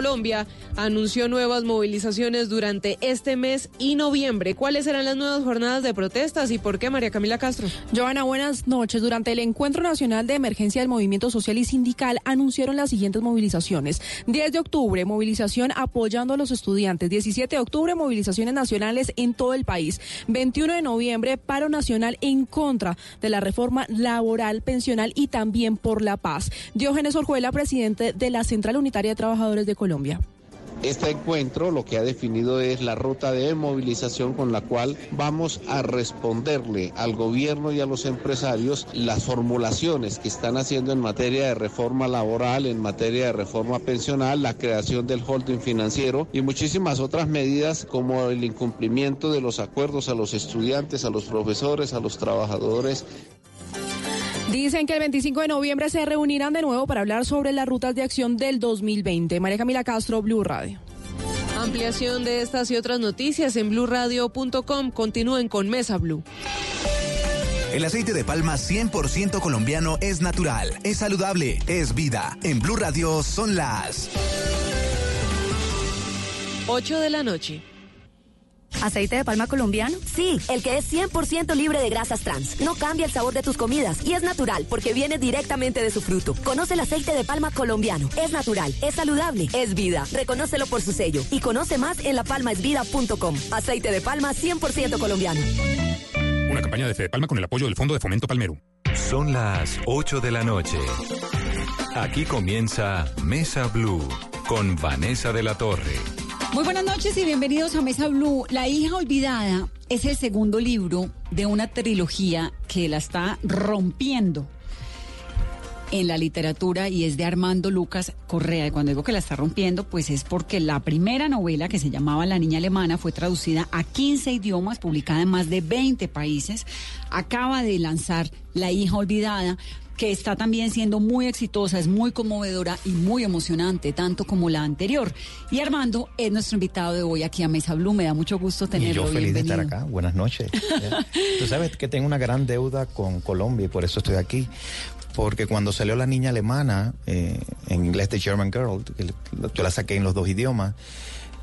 Colombia anunció nuevas movilizaciones durante este mes y noviembre. ¿Cuáles serán las nuevas jornadas de protestas y por qué, María Camila Castro? Joana, buenas noches. Durante el Encuentro Nacional de Emergencia del Movimiento Social y Sindical anunciaron las siguientes movilizaciones. 10 de octubre, movilización apoyando a los estudiantes. 17 de octubre, movilizaciones nacionales en todo el país. 21 de noviembre, paro nacional en contra de la reforma laboral, pensional y también por la paz. Diógenes Orjuela, presidente de la Central Unitaria de Trabajadores de Colombia. Este encuentro lo que ha definido es la ruta de movilización con la cual vamos a responderle al gobierno y a los empresarios las formulaciones que están haciendo en materia de reforma laboral, en materia de reforma pensional, la creación del holding financiero y muchísimas otras medidas como el incumplimiento de los acuerdos a los estudiantes, a los profesores, a los trabajadores Dicen que el 25 de noviembre se reunirán de nuevo para hablar sobre las rutas de acción del 2020. María Camila Castro, Blue Radio. Ampliación de estas y otras noticias en blurradio.com. Continúen con Mesa Blue. El aceite de palma 100% colombiano es natural, es saludable, es vida. En Blue Radio son las 8 de la noche. ¿Aceite de palma colombiano? Sí, el que es 100% libre de grasas trans. No cambia el sabor de tus comidas y es natural porque viene directamente de su fruto. Conoce el aceite de palma colombiano. Es natural, es saludable, es vida. Reconócelo por su sello y conoce más en lapalmaesvida.com. Aceite de palma 100% colombiano. Una campaña de Fede Palma con el apoyo del Fondo de Fomento Palmero. Son las 8 de la noche. Aquí comienza Mesa Blue con Vanessa de la Torre. Muy buenas noches y bienvenidos a Mesa Blue. La hija olvidada es el segundo libro de una trilogía que la está rompiendo en la literatura y es de Armando Lucas Correa. Y cuando digo que la está rompiendo, pues es porque la primera novela que se llamaba La niña alemana fue traducida a 15 idiomas, publicada en más de 20 países. Acaba de lanzar La hija olvidada que está también siendo muy exitosa, es muy conmovedora y muy emocionante, tanto como la anterior. Y Armando es nuestro invitado de hoy aquí a Mesa Blue. Me da mucho gusto tenerlo. Y yo feliz de estar acá. Buenas noches. Tú sabes que tengo una gran deuda con Colombia y por eso estoy aquí porque cuando salió La Niña Alemana, eh, en inglés de German Girl, yo la saqué en los dos idiomas,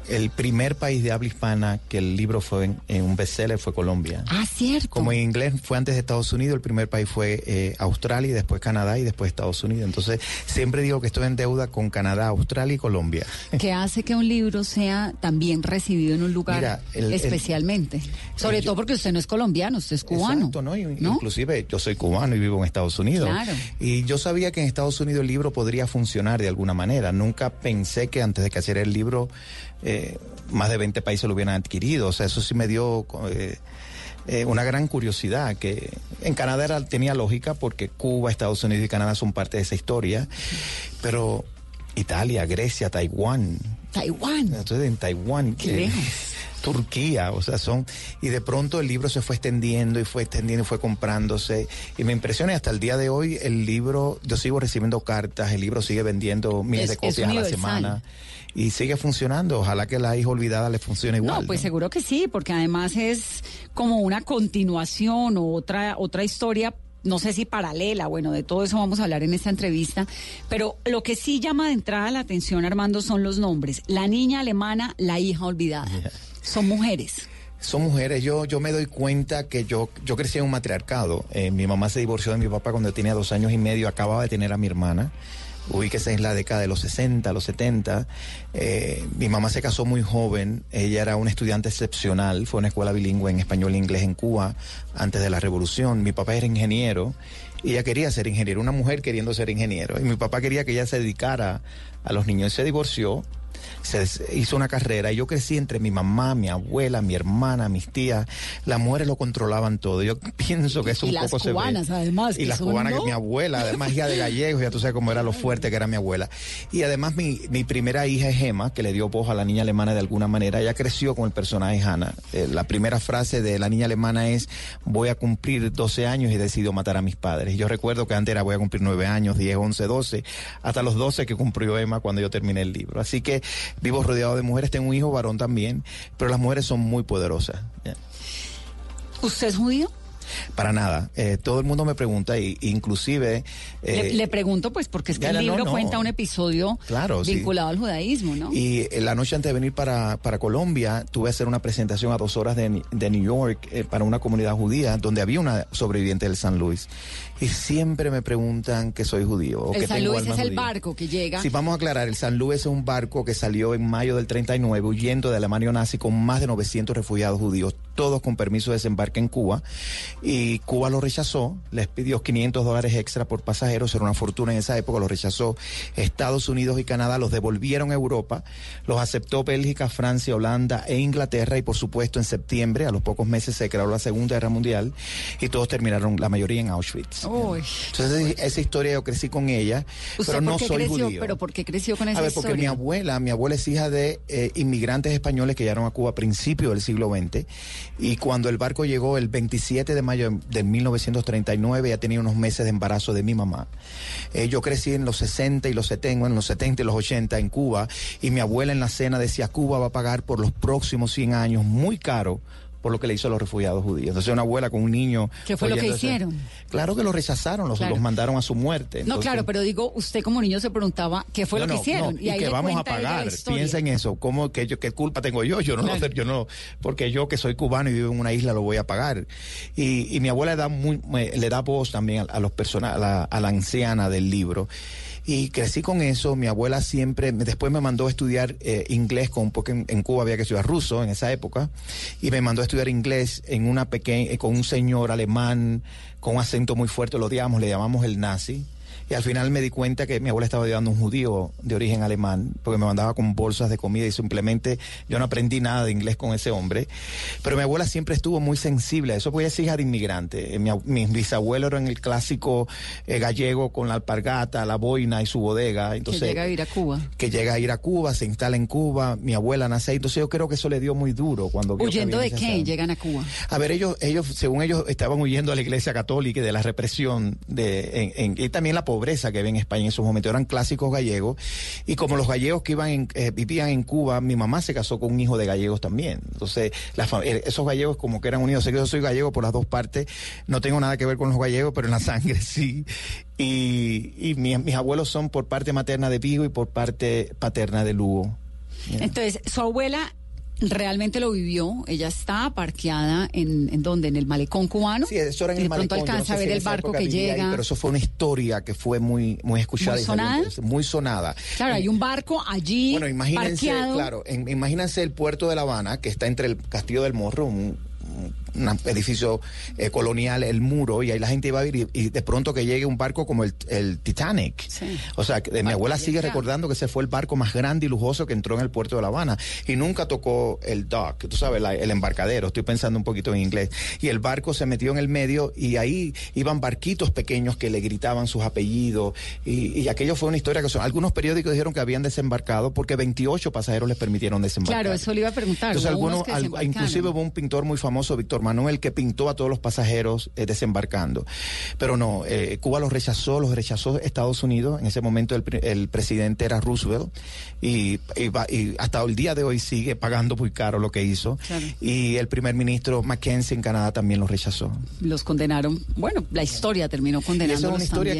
el primer país de habla hispana que el libro fue en, un bestseller fue Colombia. Ah, cierto. Como en inglés fue antes de Estados Unidos, el primer país fue eh, Australia y después Canadá y después Estados Unidos. Entonces, siempre digo que estoy en deuda con Canadá, Australia y Colombia. ¿Qué hace que un libro sea también recibido en un lugar especialmente? Sobre todo porque usted no es colombiano, usted es cubano. Exacto, ¿no? Inclusive yo soy cubano y vivo en Estados Unidos. Claro. Y yo sabía que en Estados Unidos el libro podría funcionar de alguna manera. Nunca pensé que antes de que hacer el libro eh, más de 20 países lo hubieran adquirido. O sea, eso sí me dio eh, eh, una gran curiosidad, que en Canadá era, tenía lógica porque Cuba, Estados Unidos y Canadá son parte de esa historia, pero Italia, Grecia, Taiwán. Taiwán. Entonces en Taiwán. que, Turquía, o sea, son, y de pronto el libro se fue extendiendo y fue extendiendo y fue comprándose, y me impresiona, hasta el día de hoy el libro, yo sigo recibiendo cartas, el libro sigue vendiendo miles de copias a la semana y sigue funcionando. Ojalá que la hija olvidada le funcione igual. No, pues seguro que sí, porque además es como una continuación o otra, otra historia no sé si paralela, bueno, de todo eso vamos a hablar en esta entrevista, pero lo que sí llama de entrada la atención, Armando, son los nombres. La niña alemana, la hija olvidada. Son mujeres. Son mujeres. Yo, yo me doy cuenta que yo, yo crecí en un matriarcado. Eh, mi mamá se divorció de mi papá cuando tenía dos años y medio, acababa de tener a mi hermana ubíquese en la década de los 60, los 70. Eh, mi mamá se casó muy joven, ella era una estudiante excepcional, fue a una escuela bilingüe en español e inglés en Cuba antes de la revolución. Mi papá era ingeniero y ella quería ser ingeniero, una mujer queriendo ser ingeniero. Y mi papá quería que ella se dedicara a los niños. Se divorció se hizo una carrera y yo crecí entre mi mamá, mi abuela, mi hermana, mis tías. Las mujeres lo controlaban todo. Yo pienso que es un y poco las cubanas, además. Y las cubanas, que mi abuela, además hija de gallegos, ya tú sabes cómo era lo fuerte que era mi abuela. Y además mi, mi primera hija es Emma, que le dio voz a la niña alemana de alguna manera. Ella creció con el personaje Hannah. Eh, la primera frase de la niña alemana es, voy a cumplir 12 años y decido matar a mis padres. Yo recuerdo que antes era voy a cumplir 9 años, 10, 11, 12, hasta los 12 que cumplió Emma cuando yo terminé el libro. Así que vivo rodeado de mujeres, tengo un hijo varón también, pero las mujeres son muy poderosas. ¿Usted es judío? Para nada. Eh, todo el mundo me pregunta, y, inclusive... Eh, le, le, pregunto, pues, porque es que el libro cuenta un episodio claro, vinculado al judaísmo, ¿no? Y la noche antes de venir para, para Colombia, tuve a hacer una presentación a dos horas de, de New York eh, para una comunidad judía, donde había una sobreviviente del San Luis. Y siempre me preguntan que soy judío. O el que San Luis es el barco que llega. Sí, vamos a aclarar, el San Luis es un barco que salió en mayo del 39 huyendo de Alemania nazi con más de 900 refugiados judíos, todos con permiso de desembarque en Cuba. Y Cuba lo rechazó, les pidió 500 dólares extra por pasajeros, era una fortuna en esa época, lo rechazó Estados Unidos y Canadá, los devolvieron a Europa, los aceptó Bélgica, Francia, Holanda e Inglaterra y por supuesto en septiembre, a los pocos meses se creó la Segunda Guerra Mundial y todos terminaron, la mayoría en Auschwitz. Entonces esa historia yo crecí con ella, pero no soy judío. ¿Pero por qué creció con esa A ver, porque mi abuela, mi abuela es hija de eh, inmigrantes españoles que llegaron a Cuba a principios del siglo XX y cuando el barco llegó el 27 de mayo de 1939 ya tenía unos meses de embarazo de mi mamá. Eh, yo crecí en los 60 y los 70, en los 70 y los 80 en Cuba y mi abuela en la cena decía Cuba va a pagar por los próximos 100 años muy caro por lo que le hizo a los refugiados judíos. Entonces una abuela con un niño... ¿Qué fue lo que hicieron? Claro que lo rechazaron, los, los mandaron a su muerte. no, claro, pero digo, usted como niño se preguntaba qué fue lo que hicieron. y, que vamos a pagar. Piensa en eso. ¿Cómo, que yo, ¿Qué culpa tengo yo? Yo no, lo yo no, porque yo que soy cubano y vivo en una isla lo voy a pagar. Y, mi abuela da muy, le da voz también a, los personas, a la anciana del libro. Y crecí con eso. Mi abuela siempre, después me mandó a estudiar eh, inglés, con, porque en, Cuba había que estudiar ruso en esa época, y me mandó a estudiar inglés en una pequeña, eh, con un señor alemán con un acento muy fuerte, lo odiamos, le llamamos el nazi y al final me di cuenta que mi abuela estaba ayudando a un judío de origen alemán, porque me mandaba con bolsas de comida y simplemente yo no aprendí nada de inglés con ese hombre. Pero mi abuela siempre estuvo muy sensible a eso, porque ella es hija de inmigrante. Eh, mi, mis bisabuelos eran el clásico eh, gallego con la alpargata, la boina y su bodega. Entonces, que llega a ir a Cuba. Que llega a ir a Cuba, se instala en Cuba, mi abuela nace ahí. Entonces yo creo que eso le dio muy duro cuando... ¿Huyendo de qué llegan a Cuba? A ver, ellos, ellos, según ellos, estaban huyendo a la iglesia católica y de la represión de, en, y también la pobreza que había en España en esos momentos. Eran clásicos gallegos. Y como los gallegos que iban eh, vivían en Cuba, mi mamá se casó con un hijo de gallegos también. Entonces, eh, esos gallegos como que eran unidos. Sé que yo soy gallego por las dos partes. No tengo nada que ver con los gallegos, pero en la sangre sí. Y, mis abuelos son por parte materna de Vigo y por parte paterna de Lugo. Entonces, su abuela realmente lo vivió. Ella está parqueada en, en donde, en el malecón cubano. Sí, eso era en el malecón. pronto alcanza a ver el barco que llega. pero eso fue una historia que fue muy, muy escuchada. Muy sonada. muy sonada. Claro, hay un barco allí. Bueno, imagínense, parqueado. claro, imagínense el puerto de La Habana, que está entre el Castillo del Morro, un, un edificio eh, colonial, el muro, y ahí la gente iba a ir y, de pronto que llegue un barco como el, Titanic. O sea, mi abuela sigue recordando que ese fue el barco más grande y lujoso que entró en el puerto de La Habana y nunca tocó el dock, tú sabes, el embarcadero, estoy pensando un poquito en inglés. Y el barco se metió en el medio y ahí iban barquitos pequeños que le gritaban sus apellidos y, aquello fue una historia que son, algunos periódicos dijeron que habían desembarcado porque 28 pasajeros les permitieron desembarcar. Claro, eso le iba a preguntar. Entonces, algunos, inclusive hubo un pintor muy famoso, Víctor Manuel, que pintó a todos los pasajeros eh, desembarcando. Pero no, eh, Cuba los rechazó, los rechazó Estados Unidos. En ese momento el, presidente era Roosevelt y, hasta el día de hoy sigue pagando muy caro lo que hizo. Y el primer ministro Mackenzie en Canadá también los rechazó. Los condenaron. Bueno, la historia terminó condenando. Esa es una historia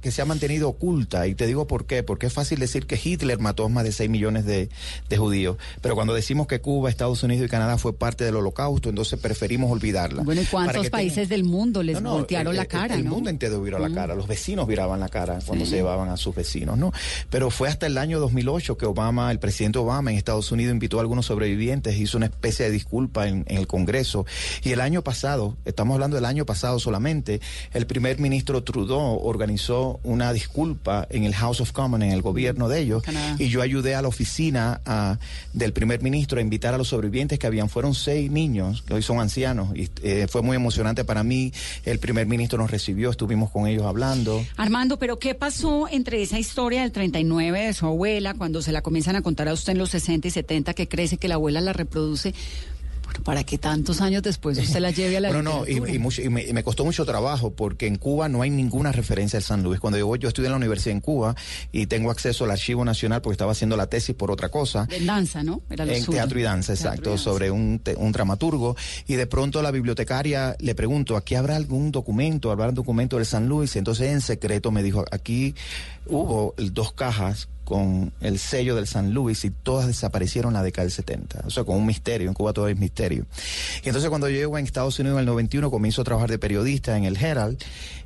que, se ha mantenido oculta y te digo por qué. Porque es fácil decir que Hitler mató más de 6 millones de, de judíos. Pero cuando decimos que Cuba, Estados Unidos y Canadá fue parte del holocausto, entonces preferimos olvidarla. Bueno, ¿y cuántos países del mundo les voltearon la cara? El, mundo entero viró la cara, los vecinos viraban la cara cuando se llevaban a sus vecinos, ¿no? Pero fue hasta el año 2008 que Obama, el presidente Obama en Estados Unidos invitó a algunos sobrevivientes, hizo una especie de disculpa en, el Congreso. Y el año pasado, estamos hablando del año pasado solamente, el primer ministro Trudeau organizó una disculpa en el House of Commons, en el gobierno de ellos, y yo ayudé a la oficina del primer ministro a invitar a los sobrevivientes que habían, fueron seis niños, que hoy son ancianos, y eh, fue muy emocionante para mí. El primer ministro nos recibió, estuvimos con ellos hablando. Armando, pero ¿qué pasó entre esa historia del 39 de su abuela, cuando se la comienzan a contar a usted en los 60 y 70, que crece, que la abuela la reproduce? Para que tantos años después usted la lleve a la Bueno, no, y, y mucho- y me, y me costó mucho trabajo porque en Cuba no hay ninguna referencia al San Luis. Cuando yo, yo estudié en la universidad en Cuba y tengo acceso al archivo nacional porque estaba haciendo la tesis por otra cosa. En danza, ¿no? Era En teatro y danza, Teatro y exacto, danza. sobre un, te- un dramaturgo. Y de pronto la bibliotecaria le pregunto, ¿aquí habrá algún documento, habrá un documento del San Luis? Entonces en secreto me dijo, aquí hubo dos cajas con el sello del San Luis y todas desaparecieron la década del 70. O sea, con un misterio, en Cuba todo es misterio. Y entonces cuando yo llego en Estados Unidos en el 91 comienzo a trabajar de periodista en el Herald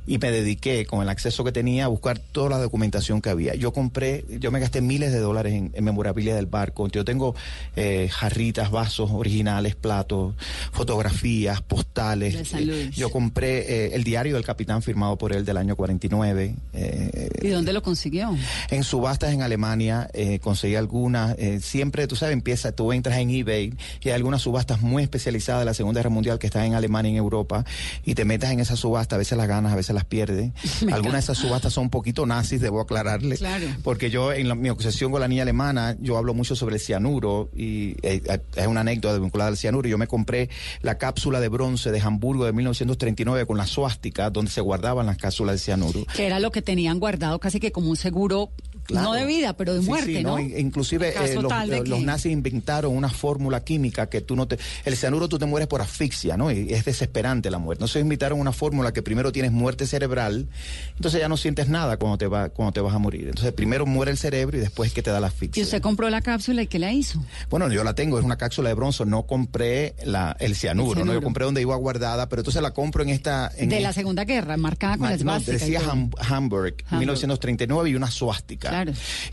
y me dediqué con el acceso que tenía a buscar toda la documentación que había. Yo compré, yo me gasté miles de dólares en, en memorabilia del barco. Yo tengo eh, jarritas, vasos originales, platos, fotografías, postales. Luis. yo compré eh, el diario del capitán firmado por él del año 49. eh, ¿Y dónde lo consiguió? en subastas en Alemania eh, conseguí algunas. eh, siempre, tú sabes, empieza, tú entras en eBay y hay algunas subastas muy especializadas de la Segunda Guerra Mundial que están en Alemania y en Europa y te metes en esa subasta, a veces las ganas, a veces las pierdes. Me Algunas de esas subastas son un poquito nazis, debo aclararle. Claro. Porque yo, en la- mi obsesión con la niña alemana, yo hablo mucho sobre el cianuro y eh, eh, es una anécdota vinculada al cianuro. Yo me compré la cápsula de bronce de Hamburgo de 1939 con la suástica donde se guardaban las cápsulas de cianuro. Que era lo que tenían guardado casi que como un seguro, Claro. no de vida, pero de muerte, sí, ¿no? In- Inclusive eh, los, eh, los nazis inventaron una fórmula química que tú no te... El cianuro tú te mueres por asfixia, ¿no? Y es desesperante la muerte. Entonces inventaron una fórmula que primero tienes muerte cerebral, entonces ya no sientes nada cuando te, va, cuando te vas a morir. Entonces primero muere el cerebro y después que te da la Y asfixia. usted compró la cápsula y ¿qué la hizo? Bueno, yo la tengo, es una cápsula de bronce, no compré la, el cianuro, El ¿no? Yo compré donde iba guardada, pero entonces la compro en esta... En de la Segunda Guerra, marcada con Ma- las no, esvástica y decía. Ham- Hamburg, Hamburg. 1939 y una suástica. Claro.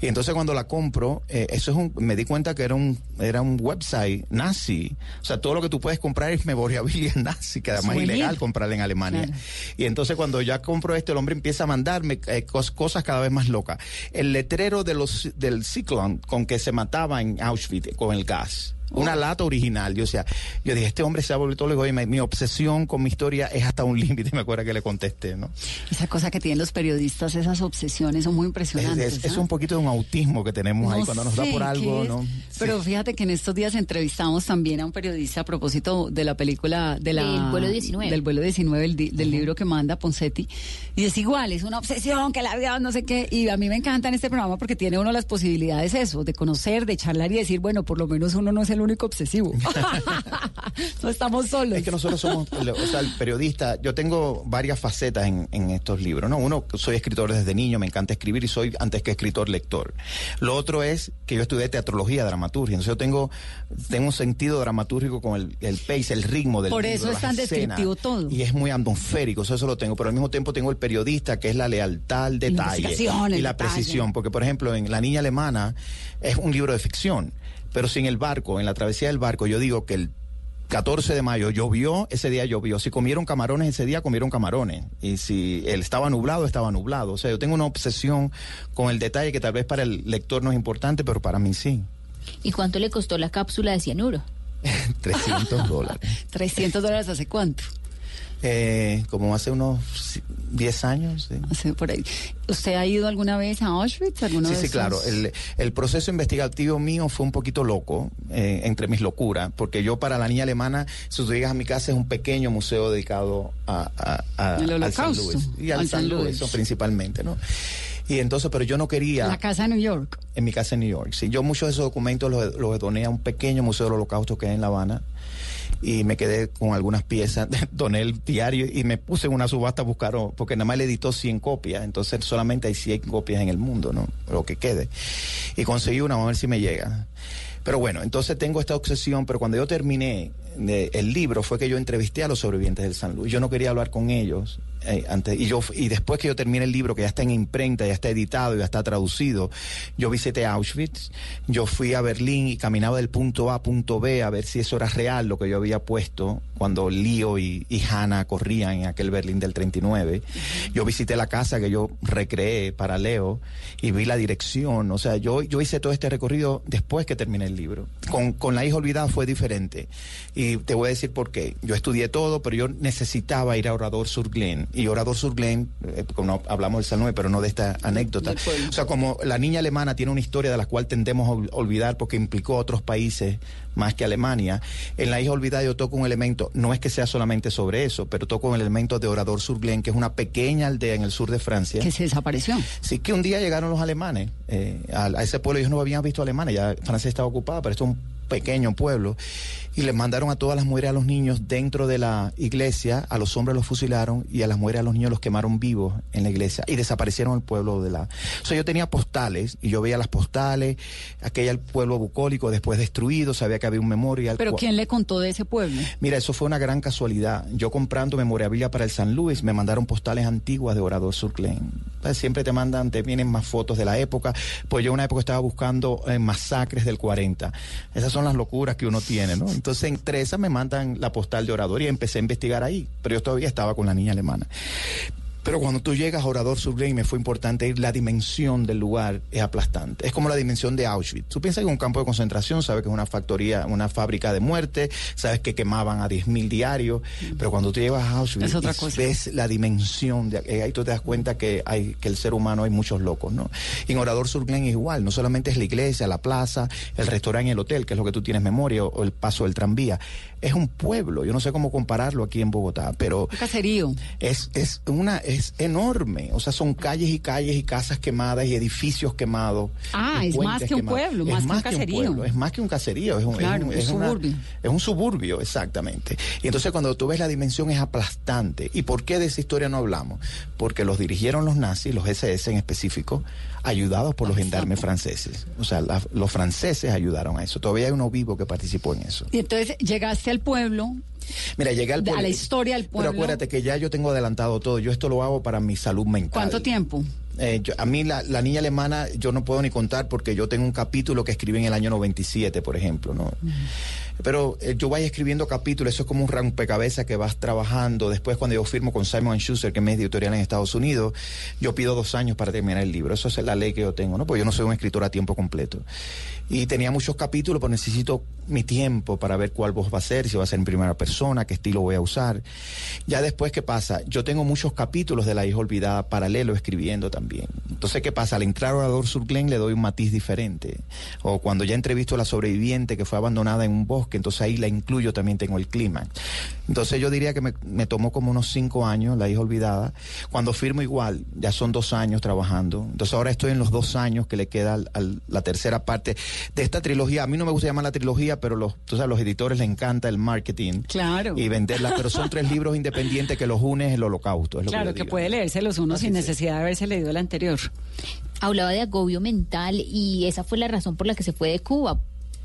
Y entonces cuando la compro, eh, eso es un, me di cuenta que era un, era un website nazi. O sea, todo lo que tú puedes comprar es memorabilia nazi, que además es ilegal comprarla en Alemania. Claro. Y entonces cuando ya compro esto, el hombre empieza a mandarme eh, cos- cosas cada vez más locas. El letrero de los, del ciclón con que se mataba en Auschwitz con el gas. Una lata original. Yo, o sea, yo dije, este hombre se ha vuelto loco y me- mi obsesión con mi historia es hasta un límite. Me acuerdo que le contesté, ¿no? Esa cosa que tienen los periodistas, esas obsesiones son muy Es, impresionantes. es- es ¿ah? un poquito de un autismo que tenemos ahí cuando nos da por algo, ¿no? Pero Sí. fíjate que en estos días entrevistamos también a un periodista a propósito de la película de la, Del vuelo 19. Del vuelo 19, el di- del libro que manda Poncetti. Y es igual, es una obsesión que la vida no sé qué. Y a mí me encanta en este programa porque tiene uno las posibilidades eso, de conocer, de charlar y decir, bueno, por lo menos uno no es el único obsesivo. no estamos solos. Es que nosotros somos, o sea, el periodista, yo tengo varias facetas en, en estos libros, ¿no? Uno, soy escritor desde niño, me encanta escribir y soy antes que escritor lector. Lo otro es que yo estudié teatrología, dramaturgia, entonces yo tengo, tengo un sentido dramatúrgico con el, el pace, el ritmo del Por libro, eso es tan escenas, descriptivo todo. Y es muy atmosférico, eso, eso lo tengo, pero al mismo tiempo tengo el periodista, que es la lealtad al detalle el y la detalle. precisión, porque por ejemplo en La Niña Alemana es un libro de ficción, pero sin el barco, en la travesía del barco, yo digo que el 14 de mayo llovió, ese día llovió. Si comieron camarones ese día, comieron camarones. Y si él estaba nublado, estaba nublado. O sea, yo tengo una obsesión con el detalle que tal vez para el lector no es importante, pero para mí sí. ¿Y cuánto le costó la cápsula de cianuro? 300 dólares. 300 dólares hace cuánto? Eh, como hace unos 10 años. sí. Hace por ahí. ¿Usted ha ido alguna vez a Auschwitz? ¿Alguna Sí, vez sí, claro. El, el proceso investigativo mío fue un poquito loco, eh, entre mis locuras, porque yo para la niña alemana, si tú llegas a mi casa, es un pequeño museo dedicado a, a- a- Al al San Holocausto, Luis. Y al, al San San Luis, Luis. eso principalmente, ¿no? Y entonces, pero yo no quería... La casa de New York. En mi casa en New York, sí. Yo muchos de esos documentos los, los doné a un pequeño museo del holocausto que hay en La Habana y me quedé con algunas piezas, doné el diario y me puse en una subasta a buscar, o- porque nada más le editó 100 copias, entonces solamente hay 100 copias en el mundo, ¿no? Lo que quede. Y conseguí una, vamos a ver si me llega. Pero bueno, entonces tengo esta obsesión, pero cuando yo terminé el libro fue que yo entrevisté a los sobrevivientes del San Luis. Yo no quería hablar con ellos. Eh, antes, y, yo, y después que yo terminé el libro, que ya está en imprenta, ya está editado, ya está traducido, yo visité Auschwitz, yo fui a Berlín y caminaba del punto A a punto B a ver si eso era real lo que yo había puesto cuando Lío y, y Hannah corrían en aquel Berlín del 39. Yo visité la casa que yo recreé para Leo y vi la dirección. O sea, yo, yo hice todo este recorrido después que terminé el libro. Con, con La hija olvidada fue diferente. Y te voy a decir por qué. Yo estudié todo, pero yo necesitaba ir a Orador Sur Glen. Y Orador sur Glen, eh, como hablamos del Salomé, pero no de esta anécdota. O sea, como la niña alemana tiene una historia de la cual tendemos a ol- olvidar porque implicó a otros países más que Alemania, en La hija olvidada yo toco un elemento, no es que sea solamente sobre eso, pero toco un elemento de Orador sur Glen, que es una pequeña aldea en el sur de Francia. Que se desapareció. Sí, que un día llegaron los alemanes eh, a, a ese pueblo. Ellos no habían visto alemanes, ya Francia estaba ocupada, pero esto es un pequeño pueblo. Y les mandaron a todas las mujeres a los niños dentro de la iglesia, a los hombres los fusilaron y a las mujeres a los niños los quemaron vivos en la iglesia y desaparecieron el pueblo de la... O sea, yo tenía postales y yo veía las postales, aquella el pueblo bucólico después destruido, sabía que había un memorial. Pero ¿quién le contó de ese pueblo? Mira, eso fue una gran casualidad. Yo comprando memorabilia para el San Luis, me mandaron postales antiguas de Orador Surclen. Pues siempre te mandan, te vienen más fotos de la época. Pues yo en una época estaba buscando eh, masacres del 40. Esas son las locuras que uno tiene, ¿no? Entonces, entre esas me mandan la postal de Orador y empecé a investigar ahí. Pero yo todavía estaba con la niña alemana. Pero cuando tú llegas a Orador Surglen, me fue importante ir, la dimensión del lugar es aplastante. Es como la dimensión de Auschwitz. Tú piensas que es un campo de concentración, sabes que es una factoría, una fábrica de muerte, sabes que quemaban a 10.000 diarios, pero cuando tú llegas a Auschwitz y cosa. ves la dimensión, de, eh, ahí tú te das cuenta que hay que el ser humano hay muchos locos, ¿no? Y en Orador Surglen es igual, no solamente es la iglesia, la plaza, el restaurante y el hotel, que es lo que tú tienes memoria, o, o el paso del tranvía. Es un pueblo, yo no sé cómo compararlo aquí en Bogotá, pero Un caserío. es, es una es enorme. O sea son calles y calles y casas quemadas y edificios quemados. Ah, es más que un pueblo, Es más que un caserío. pueblo, es más que un caserío es un, Claro, es un, un es una- suburbio. es un suburbio exactamente. Y entonces cuando tú ves la dimensión es aplastante. Y por qué de esa historia no hablamos porque los dirigieron los nazis los SS en específico ayudados por los gendarmes franceses o sea la- los franceses ayudaron a eso todavía hay uno vivo que participó en eso Y entonces llegaste al pueblo, Mira, llegué al De- a pueblo. la historia del pueblo. Pero acuérdate que ya yo tengo adelantado todo. Yo esto lo hago para mi salud mental. ¿cuánto tiempo? Eh, yo- a mí la, la niña alemana yo no puedo ni contar porque yo tengo un capítulo que escribí en el año 97, por ejemplo, ¿no? Pero eh, yo vaya escribiendo capítulos, eso es como un rompecabezas que vas trabajando. Después cuando yo firmo con Simon Schuster, que es mi editorial en Estados Unidos, yo pido dos años para terminar el libro. Eso es la ley que yo tengo, ¿no? Porque yo no soy un escritor a tiempo completo. Y tenía muchos capítulos, pero necesito mi tiempo para ver cuál voz va a ser, si va a ser en primera persona, qué estilo voy a usar. Ya después, ¿qué pasa? Yo tengo muchos capítulos de La hija olvidada paralelo escribiendo también. Entonces, ¿qué pasa? Al entrar a Orador sur Glen le doy un matiz diferente. O cuando ya entrevisto a la sobreviviente que fue abandonada en un bosque, entonces ahí la incluyo, también tengo el clima. Entonces yo diría que me, me tomó como unos cinco años, La hija olvidada. Cuando firmo igual, ya son dos años trabajando. Entonces ahora estoy en los dos años que le queda al- al- la tercera parte de esta trilogía. A mí no me gusta llamar la trilogía, pero los, tú sabes, los editores les encanta el marketing. Claro. Y venderla, pero son tres libros independientes que los une el holocausto. Es lo Claro que puede leerse los unos sin necesidad de haberse leído el anterior. Hablaba de agobio mental y esa fue la razón por la que se fue de Cuba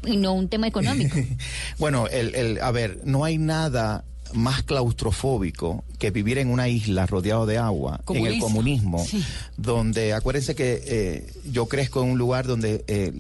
y no un tema económico. Bueno, el, el, a ver, no hay nada más claustrofóbico que vivir en una isla rodeado de agua, en el comunismo, Sí. donde acuérdense que eh, yo crezco en un lugar donde eh,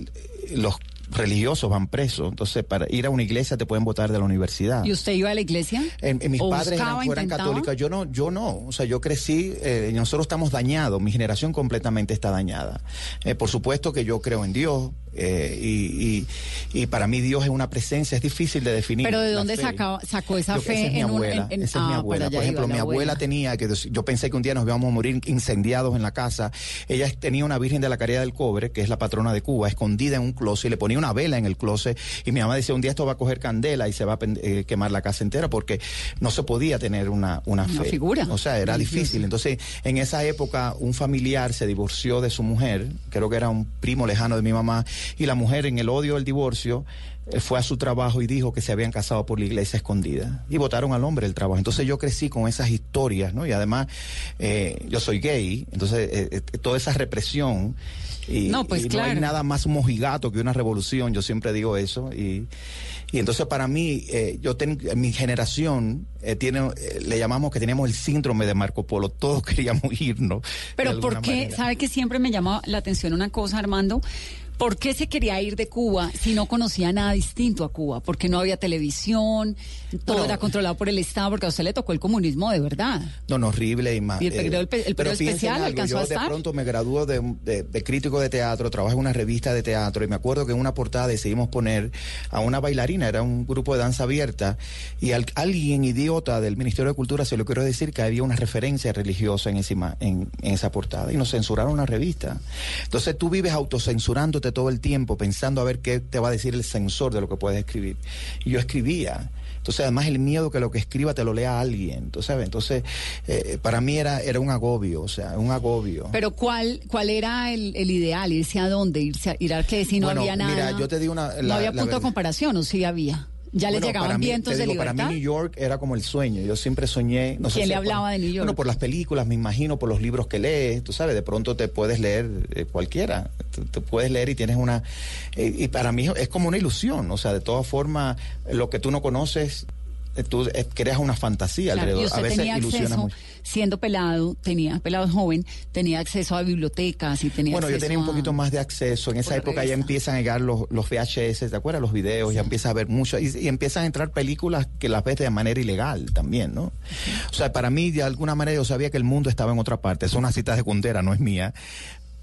los religiosos van presos, entonces para ir a una iglesia te pueden votar de la universidad. ¿Y usted iba a la iglesia? En, en mis ¿O padres eran, buscaba, fueran intentaba? católicos, yo no, yo no, o sea, yo crecí, eh, nosotros estamos dañados, mi generación completamente está dañada. Eh, por supuesto que yo creo en Dios, eh, y, y, y para mí Dios es una presencia, es difícil de definir. Pero ¿de dónde sacaba- sacó esa fe es mi en un- abuela, en- en- esa es mi ah, abuela. allá Por ejemplo, mi abuela abuela. tenía, que yo pensé que un día nos íbamos a morir incendiados en la casa. Ella tenía una Virgen de la Caridad del Cobre, que es la patrona de Cuba, escondida en un closet, y le ponía una vela en el closet, y mi mamá decía, un día esto va a coger candela y se va a eh, quemar la casa entera, porque no se podía tener una, una, Una fe. figura. O sea, era difícil. Entonces, en esa época, un familiar se divorció de su mujer, creo que era un primo lejano de mi mamá, y la mujer, en el odio del divorcio, eh, fue a su trabajo y dijo que se habían casado por la iglesia escondida. Y votaron al hombre el trabajo. Entonces, yo crecí con esas historias, ¿no? Y además, eh, yo soy gay, entonces, eh, eh, toda esa represión. Y, No, pues y no claro. hay nada más mojigato que una revolución, yo siempre digo eso. Y, y entonces para mí, eh, yo ten- mi generación tiene, le llamamos que teníamos el síndrome de Marco Polo, todos queríamos irnos. Pero ¿por qué? manera. ¿Sabe que siempre me llama la atención una cosa, Armando? ¿Por qué se quería ir de Cuba si no conocía nada distinto a Cuba? Porque no había televisión, todo era controlado por el Estado, porque a usted le tocó el comunismo de verdad. No, no, horrible y más. Y el periodo- el pe- el pero periodo especial algo, alcanzó yo a estar. de pronto me graduó de, de- de crítico de teatro, trabajo en una revista de teatro y me acuerdo que en una portada decidimos poner a una bailarina, era un grupo de danza abierta y al- alguien idiota del Ministerio de Cultura se lo quiero decir que había una referencia religiosa en, esa ima- en, en esa portada y nos censuraron la revista. Entonces tú vives autocensurándote todo el tiempo pensando a ver qué te va a decir el censor de lo que puedes escribir. Y yo escribía. Entonces, además, el miedo que lo que escriba te lo lea alguien, ¿tú sabes? Entonces, eh, para mí era, era un agobio, o sea, un agobio. Pero ¿cuál cuál era el, el ideal? ¿Irse a dónde? ¿Irse a, ir a qué? Si no Bueno, había nada. mira, yo te digo una- no había la punto de comparación, ¿o sí había? ¿Ya les Bueno, llegaban para mí, vientos te de digo, libertad? Para mí New York era como el sueño. Yo siempre soñé. No sé ¿Quién si le por- hablaba de New York? Bueno, por las películas, me imagino, por los libros que lees. Tú sabes, de pronto te puedes leer eh, cualquiera. Tú puedes leer y tienes una. eh, y para mí es como una ilusión. O sea, de todas formas, lo que tú no conoces, eh, tú creas una fantasía Claro, alrededor. A veces ilusionas mucho. Siendo pelado, tenía pelado joven, tenía acceso a bibliotecas y tenía Bueno, yo tenía un poquito más de acceso. En esa época ya empiezan a llegar los, los VHS, ¿te acuerdas? Los videos, ya empiezas a ver mucho. Y, y empiezan a entrar películas que las ves de manera ilegal también, ¿no? O sea, para mí, de alguna manera, yo sabía que el mundo estaba en otra parte. Es una cita de Cuntera, no es mía.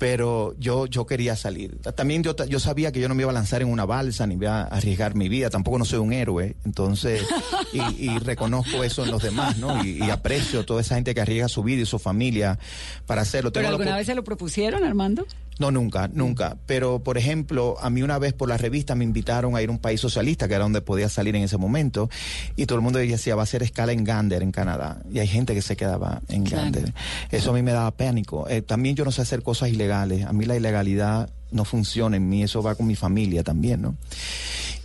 Pero yo, yo quería salir. También yo, yo sabía que yo no me iba a lanzar en una balsa ni iba a arriesgar mi vida. Tampoco no soy un héroe. Entonces, y, y reconozco eso en los demás, ¿no? Y, y aprecio toda esa gente que arriesga su vida y su familia para hacerlo. ¿Pero Tengo alguna vez se lo propusieron, Armando? No, nunca, nunca. Pero, por ejemplo, a mí una vez por la revista me invitaron a ir a un país socialista, que era donde podía salir en ese momento, y todo el mundo decía, va a hacer escala en Gander, en Canadá. Y hay gente que se quedaba en Claro. Gander. Eso a mí me daba pánico. Eh, también yo no sé hacer cosas ilegales. A mí la ilegalidad no funciona en mí, eso va con mi familia también, ¿no?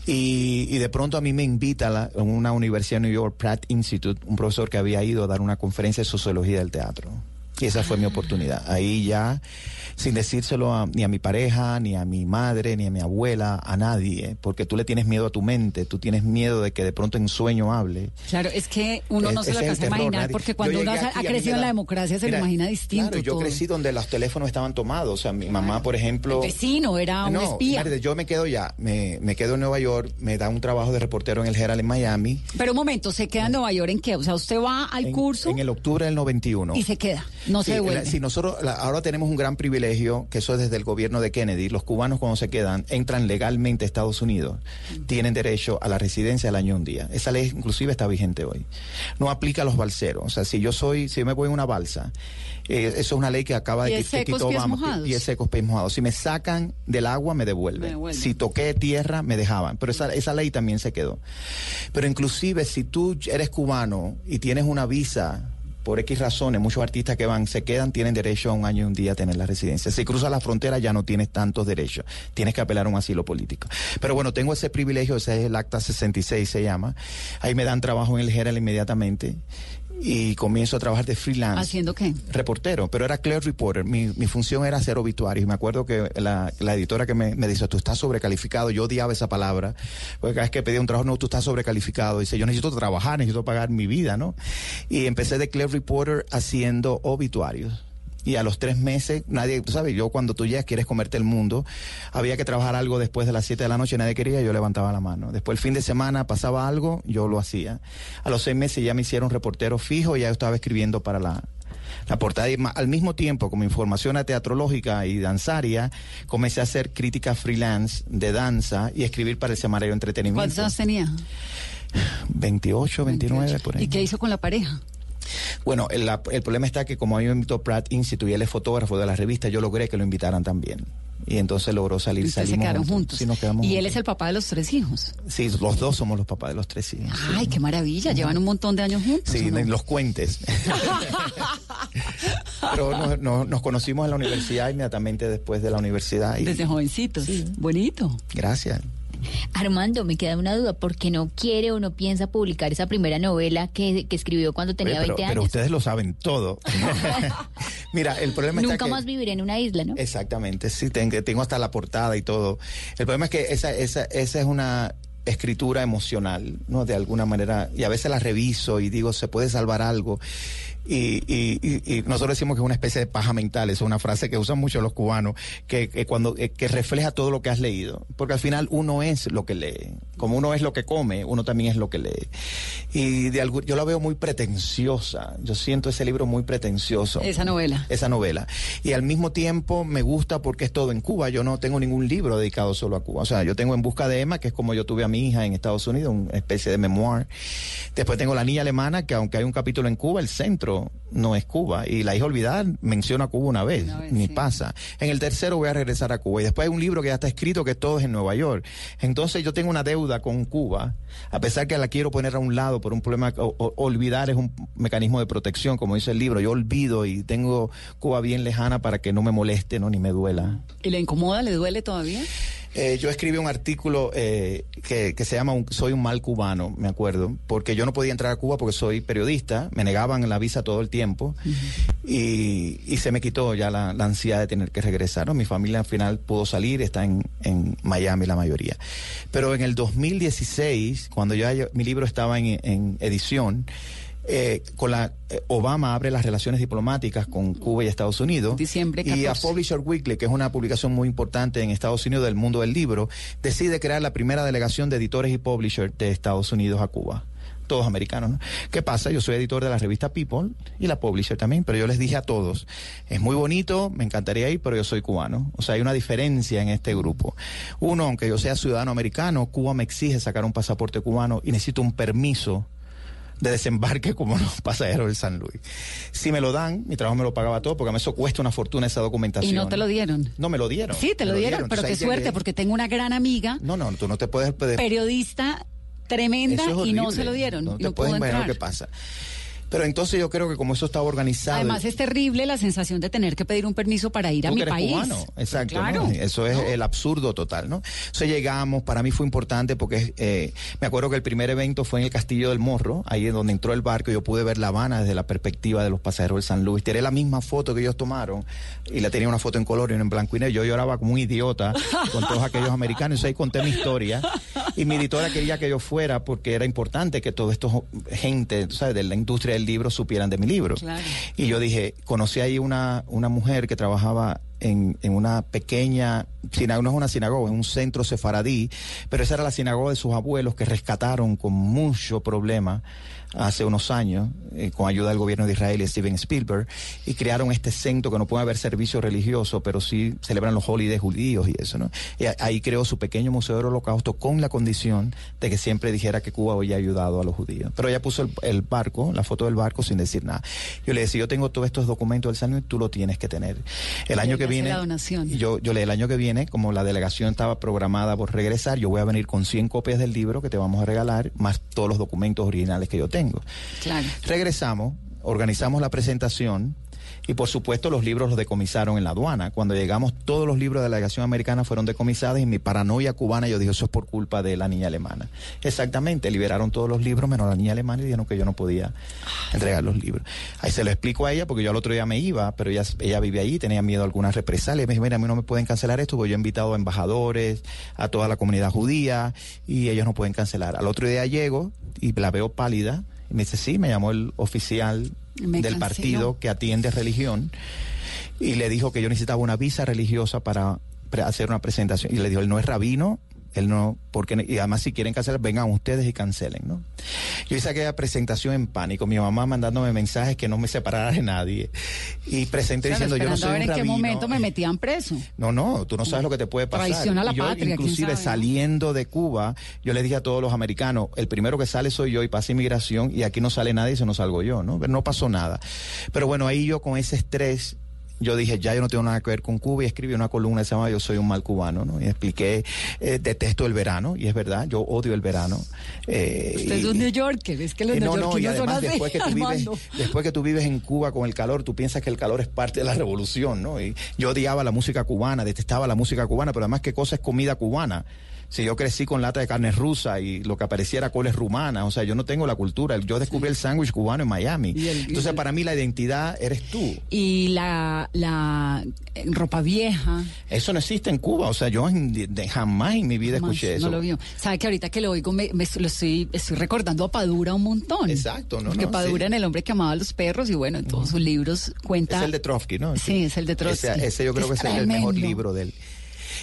Y, y de pronto a mí me invita la- a una universidad de New York, Pratt Institute, un profesor que había ido a dar una conferencia de sociología del teatro. Y esa fue mi oportunidad. Ahí ya, sin decírselo a- ni a mi pareja, ni a mi madre, ni a mi abuela, a nadie, porque tú le tienes miedo a tu mente, tú tienes miedo de que de pronto en sueño hable. Claro, es que uno no Es- se lo alcanza a imaginar nadie- porque cuando uno aquí, ha crecido en la democracia se Mira, lo imagina distinto. Claro, yo todo. crecí donde los teléfonos estaban tomados. O sea, mi mamá, por ejemplo. El vecino era un no, espía. yo me quedo ya, me, me quedo en Nueva York, me da un trabajo de reportero en el Herald en Miami. Pero un momento, ¿se queda en Nueva York en qué? O sea, usted va al en, curso En el octubre del 91. y se queda, no Sí, se devuelve. sí, nosotros la- ahora tenemos un gran privilegio, que eso es desde el gobierno de Kennedy. Los cubanos cuando se quedan, entran legalmente a Estados Unidos, tienen derecho a la residencia del año un día. Esa ley inclusive está vigente hoy. No aplica a los balseros. O sea, si yo soy, si yo me voy en una balsa, eh, eso es una ley que acaba de que- quitó Obama. mojados. Pies secos, pies mojados. Si me sacan del agua, me devuelven. Me devuelven. Si toqué tierra, me dejaban. Pero esa, esa ley también se quedó. Pero inclusive si tú eres cubano y tienes una visa por X razones, muchos artistas que van, se quedan, tienen derecho a un año y un día a tener la residencia. Si cruzas la frontera ya no tienes tantos derechos, tienes que apelar a un asilo político. Pero bueno, tengo ese privilegio, ese es el Acta 66 se llama. Ahí me dan trabajo en el Herald inmediatamente y comienzo a trabajar de freelance ¿Haciendo qué? reportero, pero era clear reporter. Mi, mi función era hacer obituarios. Y me acuerdo que la, la editora que me, me dice, tú estás sobrecalificado. Yo odiaba esa palabra, porque cada vez que pedía un trabajo, no, tú estás sobrecalificado. Dice, yo necesito trabajar, necesito pagar mi vida, ¿no? Y empecé de clear reporter haciendo obituarios. Y a los tres meses, nadie, tú sabes, yo cuando tú llegas quieres comerte el mundo, había que trabajar algo después de las siete de la noche, nadie quería, yo levantaba la mano. Después el fin de semana pasaba algo, yo lo hacía. A los seis meses ya me hicieron reportero fijo, ya yo estaba escribiendo para la, la portada y al mismo tiempo como información teatrológica y danzaria comencé a hacer crítica freelance de danza y escribir para el semanario de entretenimiento ¿Cuántos años tenía? 28 29 por ahí ¿Y qué hizo con la pareja? Bueno el, el problema está que como a mí me invitó Pratt Institute y él es fotógrafo de la revista yo logré que lo invitaran también y entonces logró salir Y se quedaron juntos. Sí, nos quedamos y él es el papá de los tres hijos. sí los dos somos los papás de los tres hijos sí. Ay, qué maravilla. Llevan un montón de años juntos. Sí, ¿o no? en los cuentes. Pero nos, nos- nos conocimos en la universidad inmediatamente después de la universidad. Y, Desde jovencitos. Bonito. Gracias. Armando, me queda una duda, ¿por qué no quiere o no piensa publicar esa primera novela que, que escribió cuando tenía Oye, pero, 20 pero años? ustedes lo saben todo. Mira, el problema Nunca que... más viviré en una isla, ¿no? Exactamente, sí, tengo, tengo hasta la portada y todo. El problema es que esa, esa, esa es una escritura emocional, ¿no? De alguna manera, y a veces la reviso y digo, se puede salvar algo. Y, y- y- nosotros decimos que es una especie de paja mental, es una frase que usan mucho los cubanos, que, que cuando eh, que refleja todo lo que has leído, porque al final uno es lo que lee, como uno es lo que come, uno también es lo que lee. Y de algún- yo la veo muy pretenciosa, yo siento ese libro muy pretencioso. Esa novela. Esa novela. Y al mismo tiempo me gusta porque es todo en Cuba. Yo no tengo ningún libro dedicado solo a Cuba. O sea, yo tengo En Busca de Emma, que es como yo tuve a mi hija en Estados Unidos, una especie de memoir. Después tengo La Niña Alemana, que aunque hay un capítulo en Cuba, el centro no es Cuba. Y La Hija Olvidada menciona Cuba una vez, ni pasa. En el tercero voy a regresar a Cuba. Y después hay un libro que ya está escrito que todo es en Nueva York. Entonces yo tengo una deuda con Cuba, a pesar que la quiero poner a un lado por un problema, o- o- olvidar es un mecanismo de protección, como dice el libro. Yo olvido y tengo Cuba bien lejana para que no me moleste, no ni me duela. ¿Y le incomoda? ¿Le duele todavía? Eh, yo escribí un artículo eh, que, se llama Soy un mal cubano, me acuerdo, porque yo no podía entrar a Cuba porque soy periodista, me negaban la visa todo el tiempo y, se me quitó ya la, ansiedad de tener que regresar. ¿no? Mi familia al final pudo salir, está en, en Miami la mayoría. Pero en el 2016, cuando ya yo- mi libro estaba en, en edición, eh, con la eh, Obama abre las relaciones diplomáticas con Cuba y Estados Unidos. Diciembre Y a 14. Publisher Weekly, que es una publicación muy importante en Estados Unidos del mundo del libro, decide crear la primera delegación de editores y publishers de Estados Unidos a Cuba. Todos americanos, ¿no? ¿Qué pasa? Yo soy editor de la revista People y la publisher también, pero yo les dije a todos, es muy bonito, me encantaría ir, pero yo soy cubano. O sea, hay una diferencia en este grupo. Uno, aunque yo sea ciudadano americano, Cuba me exige sacar un pasaporte cubano y necesito un permiso de desembarque como los pasajeros del San Luis. Si me lo dan, mi trabajo me lo pagaba todo, porque a mí eso cuesta una fortuna esa documentación. ¿Y no te lo dieron? No me lo dieron. Sí, te lo dieron, pero Entonces qué suerte, llegué. porque tengo una gran amiga, No, no, tú no te puedes pedir. periodista tremenda, es y no se lo dieron. No te puedes imaginar lo que pasa. Pero entonces yo creo que como eso estaba organizado. Además es terrible la sensación de tener que pedir un permiso para ir a mi país. cubano, exacto. Claro. ¿no? Eso es el absurdo total, ¿no? Entonces llegamos, para mí fue importante porque eh, me acuerdo que el primer evento fue en el Castillo del Morro, ahí es donde entró el barco, yo pude ver La Habana desde la perspectiva de los pasajeros del San Luis. Tiré la misma foto que ellos tomaron y la tenía una foto en color y una en blanco y negro. Yo lloraba como un idiota con todos aquellos americanos. Y ahí conté mi historia. Y mi editora quería que yo fuera porque era importante que todo esto, gente, sabes, de la industria del libro supieran de mi libro. Claro. Y yo dije, conocí ahí una, una mujer que trabajaba en, en una pequeña sinagoga, no es una sinagoga, es un centro sefaradí, pero esa era la sinagoga de sus abuelos que rescataron con mucho problema hace unos años, eh, con ayuda del gobierno de Israel y Steven Spielberg, y crearon este centro que no puede haber servicio religioso, pero sí celebran los holidays judíos y eso, ¿no? Y ahí creó su pequeño museo del holocausto con la condición de que siempre dijera que Cuba había ayudado a los judíos. Pero ella puso el, el barco, la foto del barco sin decir nada. Yo le decía, yo tengo todos estos documentos del San tú lo tienes que tener. El año que viene... la donación. y Yo, yo le el año que viene, como la delegación estaba programada por regresar, yo voy a venir con 100 copias del libro que te vamos a regalar, más todos los documentos originales que yo tengo. Claro. Regresamos, organizamos la presentación y por supuesto los libros los decomisaron en la aduana. Cuando llegamos todos los libros de la delegación americana fueron decomisados y mi paranoia cubana yo dije eso es por culpa de la niña alemana. Exactamente, liberaron todos los libros menos la niña alemana y dijeron que yo no podía entregar los libros. Ahí se lo explico a ella porque yo al otro día me iba, pero ella, ella vive ahí, tenía miedo a algunas represalias. Me dijo, mira, a mí no me pueden cancelar esto porque yo he invitado a embajadores, a toda la comunidad judía y ellos no pueden cancelar. Al otro día llego y la veo pálida y me dice, sí, me llamó el oficial Me del canceló. partido que atiende religión y le dijo que yo necesitaba una visa religiosa para hacer una presentación. Y le dijo, él no es rabino, él no, porque, y además si quieren cancelar, vengan ustedes y cancelen, ¿no? Yo hice aquella presentación en pánico, mi mamá mandándome mensajes que no me separara de nadie. Y presenté Claro, diciendo, yo no soy a ver un en qué momento me metían preso. No, no, tú no sabes lo que te puede pasar. Traición a la yo, patria, inclusive ¿no? saliendo de Cuba, yo le dije a todos los americanos, el primero que sale soy yo y pasa inmigración y aquí no sale nadie y se nos salgo yo, ¿no? Pero no pasó nada. Pero bueno, ahí yo con ese estrés yo dije, ya yo no tengo nada que ver con Cuba y escribí una columna que se llama Yo soy un mal cubano, ¿no? Y expliqué, eh, detesto el verano, y es verdad, yo odio el verano. Eh, Usted y- es un New Yorker, es que los eh, no, no, y son después que, tú vives, después que tú vives en Cuba con el calor, tú piensas que el calor es parte de la revolución, ¿no? Y yo odiaba la música cubana, detestaba la música cubana, pero además qué cosa es comida cubana. Si yo crecí con lata de carne rusa y lo que aparecía era coles rumana, o sea, yo no tengo la cultura. Yo descubrí el sándwich cubano en Miami. El- Entonces, el- para mí la identidad eres tú. Y la, la eh, ropa vieja. Eso no existe en Cuba. O sea, yo en- de- jamás en mi vida Jamás, escuché no eso. lo vio. Sabe que ahorita que lo oigo me, me- lo estoy, estoy recordando a Padura un montón. Exacto, ¿no? Porque no, Padura sí. en El hombre que amaba a los perros y bueno, en todos sus libros cuenta. Es el de Trotsky, ¿no? Sí, es el de Trotsky. Ese, ese yo creo que Es el mejor libro de él.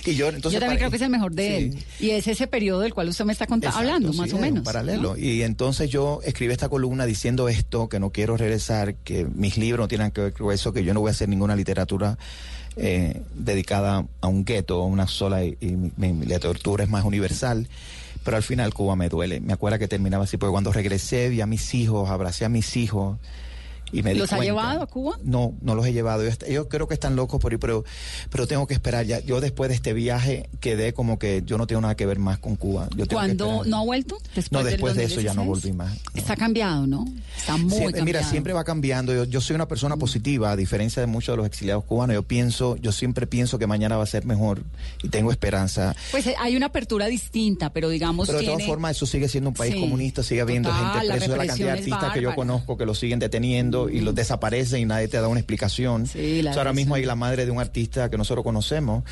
Y yo, entonces, Yo también para- creo que es el mejor de Sí. él. Y es ese periodo del cual usted me está Exacto, hablando, sí, más o es menos. paralelo. ¿no? Y entonces yo escribí esta columna diciendo esto, que no quiero regresar, que mis libros no tienen que ver con eso, que yo no voy a hacer ninguna literatura eh, dedicada a un gueto, a una sola, y, y mi, mi literatura es más universal. Pero al final Cuba me duele. Me acuerdo que terminaba así, porque cuando regresé vi a mis hijos, abracé a mis hijos y me di ¿Los ha llevado a Cuba? no, no los he llevado. Yo, creo que están locos por ir, pero, pero tengo que esperar ya. Yo después de este viaje quedé como que yo no tengo nada que ver más con Cuba. Yo tengo que ¿Cuándo esperar. no ha vuelto? Después no, después de eso ya no 2016. volví más. Está cambiado, ¿no? Está muy Siempre- cambiado. mira, siempre va cambiando. Yo, yo soy una persona positiva, a diferencia de muchos de los exiliados cubanos. Yo pienso, yo siempre pienso que mañana va a ser mejor y tengo esperanza. Pues eh, hay una apertura distinta, pero digamos Pero de tiene... todas formas, eso sigue siendo un país Sí, comunista, sigue habiendo total, gente la presa de la cantidad de artistas que yo conozco que los siguen deteniendo y los desaparecen y nadie te da una explicación. Sí, la O sea, ahora mismo hay la madre de un artista que nosotros conocemos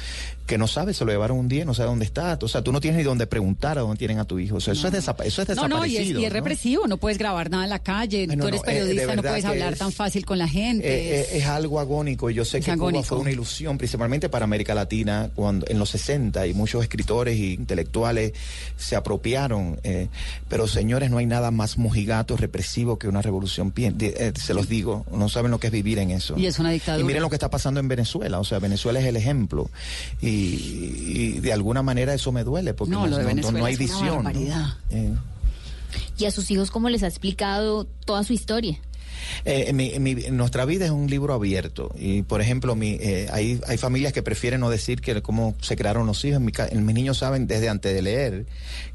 que no sabe, se lo llevaron un día, no sabe dónde está. O sea, tú no tienes ni dónde preguntar a dónde tienen a tu hijo. O sea, eso, es desapa- eso es No, desaparecido. no, y es, y es ¿no? represivo, no puedes grabar nada en la calle, no, tú eres eh, periodista, no puedes hablar es- tan fácil con la gente. Eh, es- eh, es algo agónico y yo sé Es que Cuba fue una ilusión principalmente para América Latina cuando en los 60 y muchos escritores e intelectuales se apropiaron eh, pero señores no hay nada más mojigato represivo que una revolución de- se los digo no saben lo que es vivir en eso Y es una dictadura. y miren lo que está pasando en Venezuela o sea Venezuela es el ejemplo y, y de alguna manera eso me duele porque No, no, de hay es una visión. Eh, ¿Y a sus hijos cómo les ha explicado toda su historia? Eh, mi- mi- nuestra vida es un libro abierto y por ejemplo mi, eh, hay, hay familias que prefieren no decir que cómo se crearon los hijos. En mi mis niños saben desde antes de leer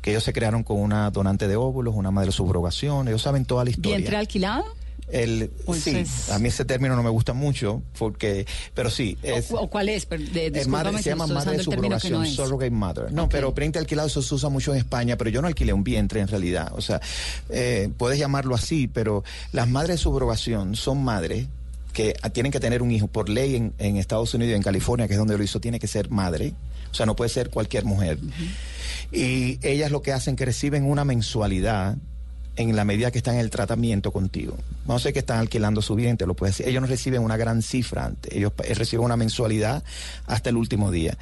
que ellos se crearon con una donante de óvulos, una madre subrogación, ellos saben toda la historia. ¿Vientre alquilado? El, Pues sí, a mí ese término no me gusta mucho porque, pero sí, es, ¿O, o cuál es? De- es discúlpame madre, se llama madre de no subrogación, es. surrogate mother. No, pero vientre alquilado eso se usa mucho en España, pero yo no alquilé un vientre en realidad. O sea, eh, puedes llamarlo así, pero las madres de subrogación son madres que tienen que tener un hijo por ley en, en Estados Unidos y en California, que es donde lo hizo, tiene que ser madre. O sea, no puede ser cualquier mujer. Y ellas lo que hacen que reciben una mensualidad en la medida que están en el tratamiento contigo. No sé que están alquilando su vientre, lo puede decir. Ellos no reciben una gran cifra, antes. ellos eh, reciben una mensualidad hasta el último día.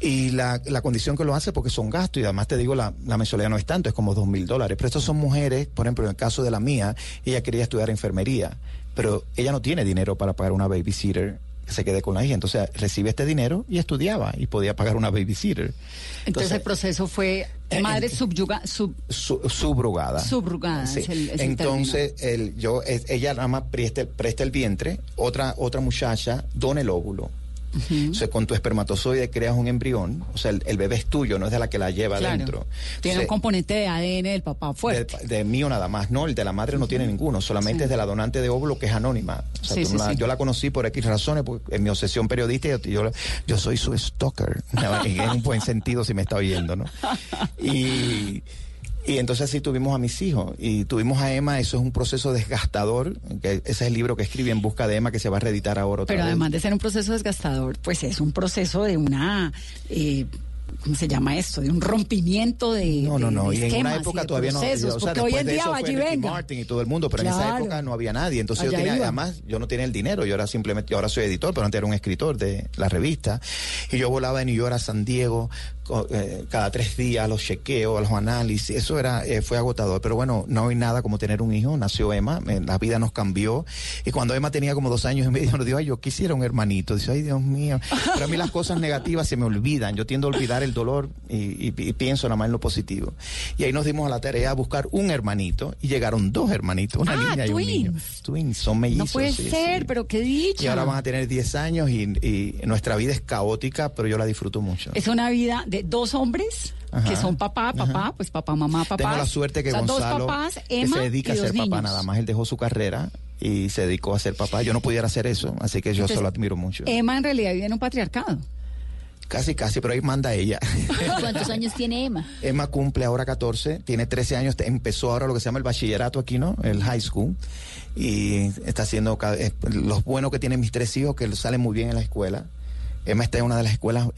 Y la, la condición que lo hace porque son gastos y además te digo, la, la mensualidad no es tanto, es como dos mil dólares. Pero estas son mujeres, por ejemplo, en el caso de la mía, ella quería estudiar enfermería, pero ella no tiene dinero para pagar una babysitter se quede con la hija. Entonces recibe este dinero y estudiaba y podía pagar una babysitter. Entonces, el proceso fue eh, madre subyuga, sub, Su- subrogada. subrogada. Sí. es el, es el Entonces, el, yo, es- ella nada más presta, presta el vientre, otra, otra muchacha dona el óvulo. O sea, con tu espermatozoide creas un embrión, o sea, el, el bebé es tuyo, no es de la que la lleva Claro. adentro. Tiene O sea, un componente de ADN del papá fuerte. de, de mío nada más, no, el de la madre no tiene ninguno, solamente Sí. es de la donante de óvulo que es anónima. O sea, Sí, sí. Yo la conocí por X razones, porque en mi obsesión periodística, yo, yo, yo soy su stalker, en un buen sentido si me está oyendo, ¿no? Y, y entonces así tuvimos a mis hijos y tuvimos a Emma, eso es un proceso desgastador, que ese es el libro que escribe en busca de Emma que se va a reeditar ahora otra Pero vez. además de ser un proceso desgastador, pues es un proceso de una, eh, ¿cómo se llama esto? De un rompimiento de. No, no, no. de Y en una época todavía no. procesos, o sea, porque hoy en de día Ricky venga. Martin y todo el mundo, pero en esa Claro. época no había nadie. Entonces yo Allá tenía, iba. además, yo no tenía el dinero. Yo era simplemente, yo ahora soy editor, pero antes era un escritor de la revista. Y yo volaba de New York a San Diego cada tres días, los chequeos, los análisis. Eso era, eh, fue agotador. Pero bueno, no hay nada como tener un hijo. Nació Emma, eh, la vida nos cambió. Y cuando Emma tenía como dos años y medio, nos dijo, ay, yo quisiera un hermanito. Dice, ay, Dios mío. Pero a mí las cosas negativas se me olvidan. Yo tiendo a olvidar el dolor y, y- y pienso nada más en lo positivo. Y ahí nos dimos a la tarea a buscar un hermanito y llegaron dos hermanitos, una Ah, niña y un niño. twins. Twins, son mellizos. No puede sí, ser, sí. pero qué dicha. Y ahora van a tener 10 años y, y nuestra vida es caótica, pero yo la disfruto mucho. Es una vida de dos hombres Ajá. que son papá, papá, Ajá. pues papá, mamá, papá. Tengo la suerte que O sea, Gonzalo, dos papás, que Emma se dedica a ser papá niños. nada más, él dejó su carrera y se dedicó a ser papá. Yo no pudiera hacer eso, así que yo Entonces, solo admiro mucho. Emma en realidad vive en un patriarcado. Casi, casi, pero ahí manda ella. ¿Cuántos años tiene Emma? Emma cumple ahora 14, tiene 13 años, empezó ahora lo que se llama el bachillerato aquí, ¿no? El high school. Y está haciendo eh, los buenos que tienen mis tres hijos, que salen muy bien en la escuela. Está en una de las escuelas,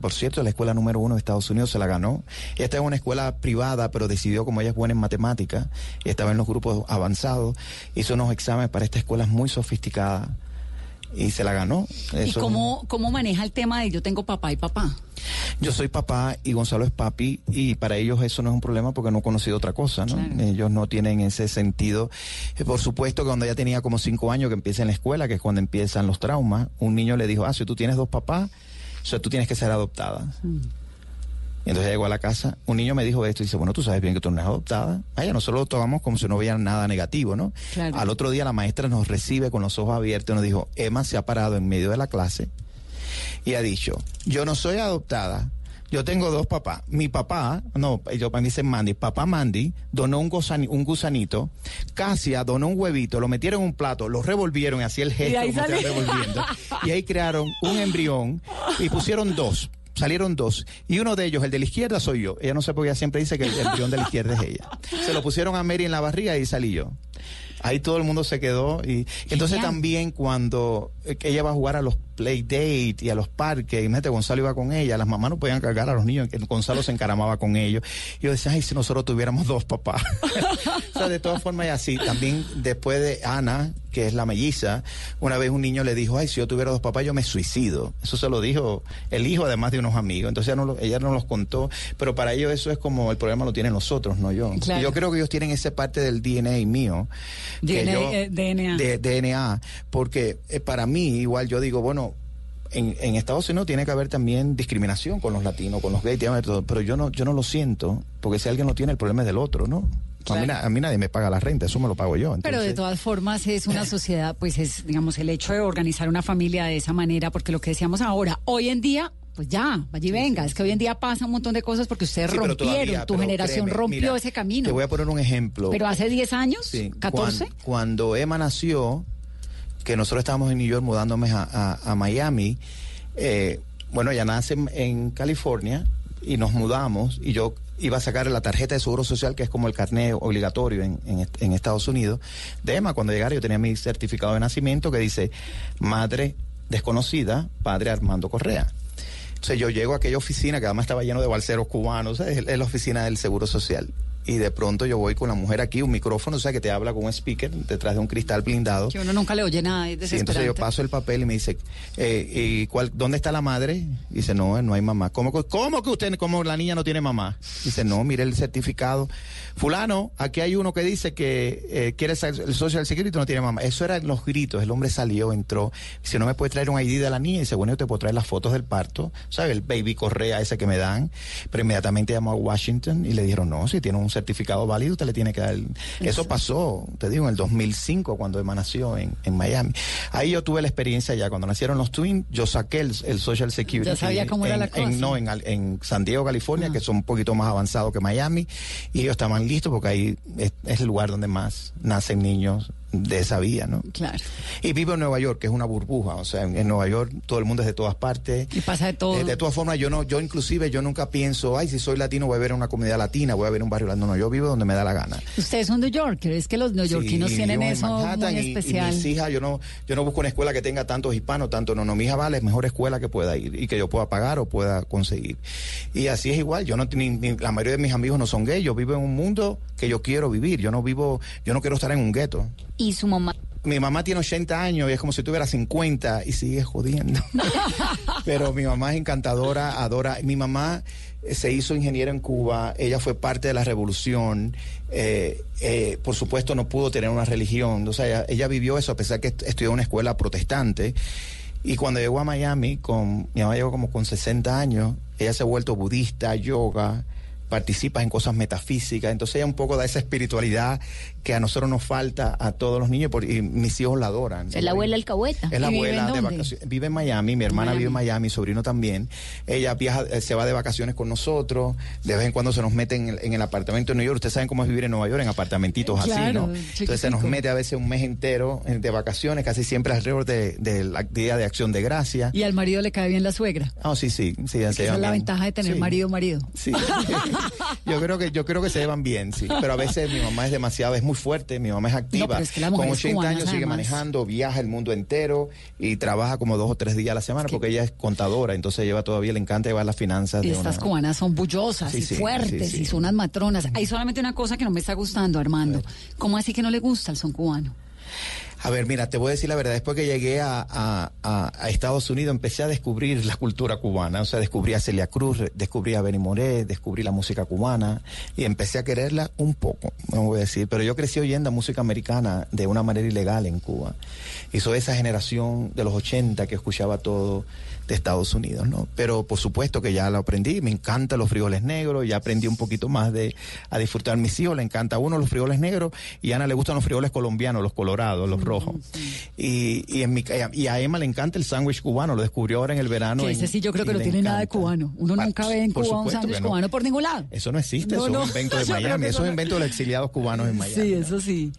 por cierto, la escuela número uno de Estados Unidos se la ganó. Está en una escuela privada, pero decidió, como ella es buena en matemáticas, estaba en los grupos avanzados, hizo unos exámenes para esta escuela muy sofisticada y se la ganó. ¿Y cómo, cómo maneja el tema de yo tengo papá y papá? Yo soy papá y Gonzalo es papi y para ellos eso no es un problema porque no he conocido otra cosa, ¿no? Claro. Ellos no tienen ese sentido. Eh, Por supuesto que cuando ella tenía como cinco años que empieza en la escuela, que es cuando empiezan los traumas, un niño le dijo, ah, si tú tienes dos papás, o sea, tú tienes que ser adoptada. Y entonces llegó a la casa, un niño me dijo esto y dice, bueno, tú sabes bien que tú no eres adoptada. Vaya, nosotros lo tomamos como si no hubiera nada negativo, ¿no? Claro. Al otro día la maestra nos recibe con los ojos abiertos y nos dijo, Emma se ha parado en medio de la clase y ha dicho, yo no soy adoptada, yo tengo dos papás. Mi papá, no, yo para mí dicen Mandy, papá Mandy donó un, gusani- un gusanito, Casia donó un huevito, lo metieron en un plato, lo revolvieron y hacía el Y gesto ahí como estaban salió. revolviendo. Y ahí crearon un embrión y pusieron dos. Salieron dos. Y uno de ellos, el de la izquierda, soy yo. Ella no sé por qué ella siempre dice que el embrión de la izquierda es ella. Se lo pusieron a Mary en la barriga y salí yo. Ahí todo el mundo se quedó. Y entonces Genial. también cuando ella va a jugar a los play date y a los parques, y mete Gonzalo iba con ella, las mamás no podían cargar a los niños, que Gonzalo se encaramaba con ellos. Y yo decía, ay, si nosotros tuviéramos dos papás. o sea, de todas formas y así. También después de Ana, que es la melliza, una vez un niño le dijo, ay, si yo tuviera dos papás, yo me suicido. Eso se lo dijo el hijo, además de unos amigos. Entonces ella no, lo- ella no los contó, pero para ellos eso es como el problema lo tienen nosotros, no yo. Claro. Y yo creo que ellos tienen esa parte del DNA mío. DNA, yo- eh, DNA. de DNA, porque eh, para mí, igual yo digo, bueno, en, en Estados Unidos tiene que haber también discriminación con los latinos, con los gays, pero yo no, yo no lo siento, porque si alguien lo tiene, el problema es del otro, ¿no? A, mí, a nadie me paga la renta, eso me lo pago yo. Pero de todas formas es una sociedad, pues es, digamos, el hecho de organizar una familia de esa manera, porque lo que decíamos ahora, hoy en día, pues ya, y venga, es que hoy en día pasa un montón de cosas porque ustedes Sí, rompieron, todavía, tu generación créeme, rompió mira, ese camino. Te voy a poner un ejemplo. Pero hace 10 años, Sí, 14, cuan- Cuando, Emma nació, que nosotros estábamos en New York mudándome a, a- a Miami, eh, bueno, ella nace en, California y nos mudamos y yo iba a sacar la tarjeta de seguro social, que es como el carnet obligatorio en, en en Estados Unidos, de Emma. Cuando llegara yo tenía mi certificado de nacimiento que dice madre desconocida, padre Armando Correa. Entonces yo llego a aquella oficina que además estaba lleno de balseros cubanos, es la oficina del Seguro Social. Y de pronto yo voy con la mujer aquí, un micrófono, o sea, que te habla con un speaker detrás de un cristal blindado. que uno nunca le oye nada, es Sí, entonces yo paso el papel y me dice, eh, ¿y cuál, ¿dónde está la madre? Y dice, no, no hay mamá. ¿Cómo, que- ¿Cómo que usted, como la niña no tiene mamá? Dice, no, mire el certificado. Fulano, aquí hay uno que dice que eh, quiere ser el Social Security no tiene mamá. Eso eran los gritos. El hombre salió, entró. Dice, no me puede traer un ID de la niña. dice, bueno, yo te puedo traer las fotos del parto. ¿Sabe? El baby correa ese que me dan. Pero inmediatamente llamó a Washington y le dijeron, no, si tiene un certificado válido, usted le tiene que dar. el-". Eso pasó, te digo, en el 2005, cuando Emma nació en, en Miami. Ahí yo tuve la experiencia ya. Cuando nacieron los twins, yo saqué el, el Social Security. Ya sabía cómo era en- la en- cosa. no, en, al- en San Diego, California, que son un poquito más avanzados que Miami. Y ellos estaban listos porque ahí es, es el lugar donde más nacen niños de esa vía, ¿no? Claro. Y vivo en Nueva York, que es una burbuja. O sea, en, en Nueva York todo el mundo es de todas partes. Y pasa de todo. Eh, de todas formas, yo no, yo inclusive yo nunca pienso, ay, si soy latino voy a ver una comunidad latina, voy a ver un barrio latino. No, yo vivo donde me da la gana. Ustedes son New Yorkers, es que los neoyorquinos Sí, tienen eso Manhattan muy especial. Y, mis hijas, yo no, yo no busco una escuela que tenga tantos hispanos, tanto no, no, mi hija vale, mejor escuela que pueda ir y que yo pueda pagar o pueda conseguir. Y así es igual, yo no, ni- ni- la mayoría de mis amigos no son gays, yo vivo en un mundo que yo quiero vivir, yo no vivo, yo no quiero estar en un gueto. Y su mamá. Mi mamá tiene 80 años y es como si tuviera 50 y sigue jodiendo. Pero mi mamá es encantadora, adora. Mi mamá eh, se hizo ingeniera en Cuba, ella fue parte de la revolución. eh, eh, por supuesto, no pudo tener una religión. O sea, ella, ella vivió eso a pesar que est- estudió en una escuela protestante. Y cuando llegó a Miami, con, mi mamá llegó como con 60 años, ella se ha vuelto budista, yoga, participas en cosas metafísicas, entonces ella un poco da esa espiritualidad que a nosotros nos falta a todos los niños, porque y mis hijos la adoran. Es la abuela alcahueta. Es la ¿Y vive abuela de vacaciones. Vive en Miami, mi hermana Miami. vive en Miami, mi sobrino también. Ella viaja, eh, se va de vacaciones con nosotros, de vez en cuando se nos mete en el, en el apartamento de Nueva York. Ustedes saben cómo es vivir en Nueva York, en apartamentitos así, ¿no? Entonces se nos mete a veces un mes entero eh, de vacaciones, casi siempre alrededor de, del Día de Acción de Gracia. Y al marido le cae bien la suegra. Ah, sí, sí, sí, Esa es la bien. ventaja de tener Sí. marido marido. Sí. yo creo que yo creo que se llevan bien, sí. Pero a veces mi mamá es demasiado, es muy fuerte, mi mamá es activa. No, pero es que las Con mujeres 80 cubanas, años sigue además. manejando, viaja el mundo entero y trabaja como dos o tres días a la semana porque ella es contadora, entonces lleva todavía, le encanta llevar las finanzas Y de estas una- cubanas son bullosas Sí, y sí, fuertes sí. y son unas matronas. Hay solamente una cosa que no me está gustando, Armando. ¿Cómo así que no le gusta el son cubano? A ver, mira, te voy a decir la verdad. Después que llegué a, a- Estados Unidos, empecé a descubrir la cultura cubana. O sea, descubrí a Celia Cruz, descubrí a Benny Moré, descubrí la música cubana y empecé a quererla un poco, no voy a decir. Pero yo crecí oyendo música americana de una manera ilegal en Cuba. Y soy esa generación de los 80 que escuchaba todo de Estados Unidos, ¿no? Pero por supuesto que ya lo aprendí, me encantan los frijoles negros, ya aprendí un poquito más de a disfrutar mis hijos, le encanta a uno los frijoles negros y a Ana le gustan los frijoles colombianos, los colorados, los rojos. Y, y, en mi, y a Emma le encanta el sándwich cubano, lo descubrió ahora en el verano. Que en- ese sí yo creo que no tiene nada de cubano. Uno nunca ve en Cuba un sándwich no. cubano por ningún lado. Eso no existe, No, eso no. es un invento de Miami, eso es un invento de los exiliados cubanos en Miami. Sí, eso sí.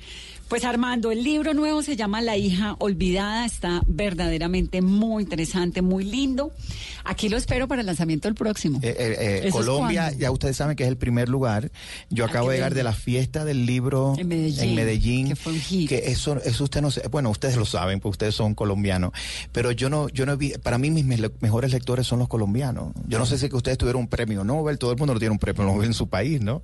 Pues Armando, el libro nuevo se llama La hija olvidada, está verdaderamente muy interesante, muy lindo. Aquí lo espero para el lanzamiento del próximo. Eh, eh, eh, ¿Eso es Colombia, ya ustedes saben que es el primer lugar. Yo Ah, acabo de llegar de la fiesta del libro En Medellín, Medellín, que fue un hit. que eso, eso usted no sé, bueno, ustedes lo saben, porque ustedes son colombianos, pero yo no, yo no vi, para mí mis me- mejores lectores son los colombianos. Yo no sé si que ustedes tuvieron un premio Nobel, todo el mundo no tiene un premio Nobel en su país, ¿no?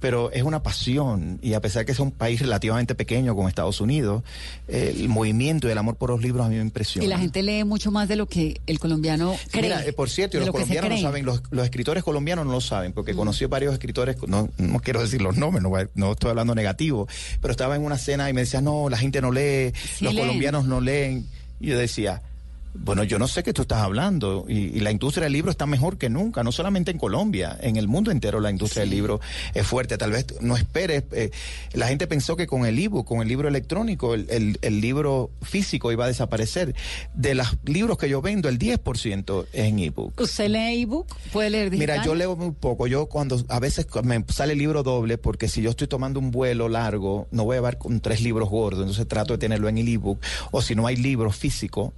Pero es una pasión y a pesar que es un país relativamente pequeño como Estados Unidos, eh, el movimiento y el amor por los libros a mí me impresiona. Y la gente lee mucho más de lo que el colombiano cree. Mira, eh, por cierto, los lo colombianos no saben, los, los escritores colombianos no lo saben, porque conocí varios escritores, no, no quiero decir los nombres, no, no estoy hablando negativo, pero estaba en una cena y me decía, no, la gente no lee, Sí los leen. colombianos no leen. Y yo decía, bueno, yo no sé qué tú estás hablando, y, y la industria del libro está mejor que nunca, no solamente en Colombia, en el mundo entero la industria del libro es fuerte. Tal vez no esperes, eh, la gente pensó que con el ebook, con el libro electrónico, el, el- el libro físico iba a desaparecer. De los libros que yo vendo, el 10% es en ebook. ¿Usted lee ebook? ¿Puede leer digital? Mira, yo leo muy poco. Yo cuando a veces me sale libro doble porque si yo estoy tomando un vuelo largo, no voy a llevar con tres libros gordos, entonces trato de tenerlo en el ebook. O si no hay libro físico,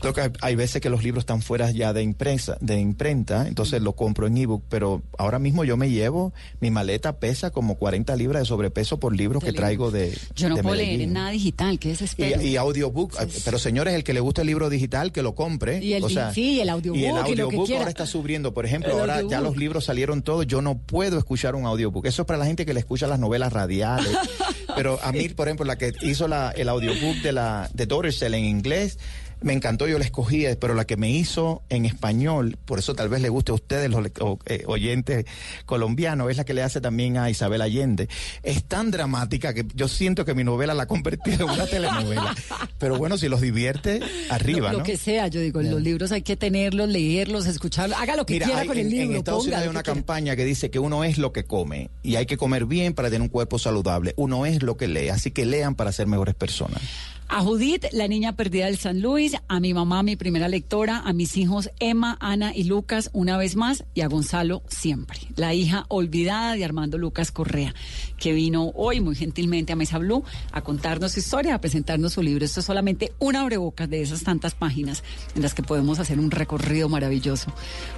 creo que hay, veces que los libros están fuera ya de impresa, de imprenta, entonces lo compro en ebook. Pero ahora mismo yo me llevo, mi maleta pesa como 40 libras de sobrepeso por libros que traigo de. Yo no de puedo leer Medellín. nada digital, qué desespero. Y, y audiobook, pero señores, el que le gusta el libro digital, que lo compre. Y el- o sea, sí, el audiobook Y el y lo que audiobook quiera. ahora está subiendo. Por ejemplo, El ahora ya los libros salieron todos. Yo no puedo escuchar un audiobook. Eso es para la gente que le escucha las novelas radiales. pero a mí, por ejemplo, la que hizo la, el audiobook de la de Dorsel en inglés. Me encantó, yo la escogí, pero la que me hizo en español, por eso tal vez le guste a ustedes, los eh, oyentes colombianos, es la que le hace también a Isabel Allende. Es tan dramática que yo siento que mi novela la ha convertido en una telenovela. Pero bueno, si los divierte, arriba, lo, lo ¿no? que sea, yo digo, los libros hay que tenerlos, leerlos, escucharlos, haga lo que Mira, quiera hay- con el en, en libro, Estados Unidos hay una que quiera. campaña que dice que uno es lo que come y hay que comer bien para tener un cuerpo saludable. Uno es lo que lee, así que lean para ser mejores personas. A Judith, la niña perdida del San Luis, a mi mamá, mi primera lectora, a mis hijos Emma, Ana y Lucas una vez más y a Gonzalo siempre, la hija olvidada de Armando Lucas Correa, que vino hoy muy gentilmente a Mesa Blue a contarnos su historia, a presentarnos su libro. Esto es solamente una abrebocas de esas tantas páginas en las que podemos hacer un recorrido maravilloso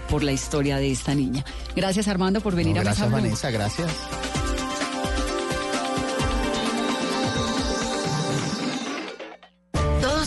por la historia de esta niña. Gracias Armando por venir No, a Mesa gracias, Blue. Vanessa, gracias.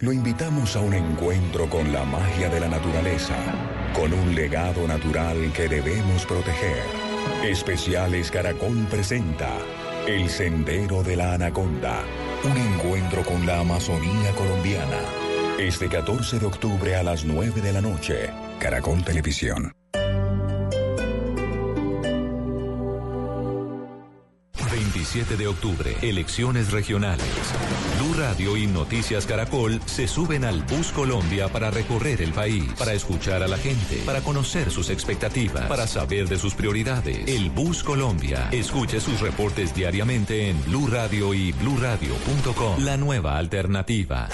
Lo invitamos a un encuentro con la magia de la naturaleza, con un legado natural que debemos proteger. Especiales Caracol presenta El Sendero de la Anaconda. Un encuentro con la Amazonía colombiana. Este 14 de octubre a las 9 de la noche. Caracol Televisión. 27 de octubre, elecciones regionales. Blue Radio y Noticias Caracol se suben al Bus Colombia para recorrer el país, para escuchar a la gente, para conocer sus expectativas, para saber de sus prioridades. El Bus Colombia. Escuche sus reportes diariamente en Blue Radio y bluradio.com. La nueva alternativa.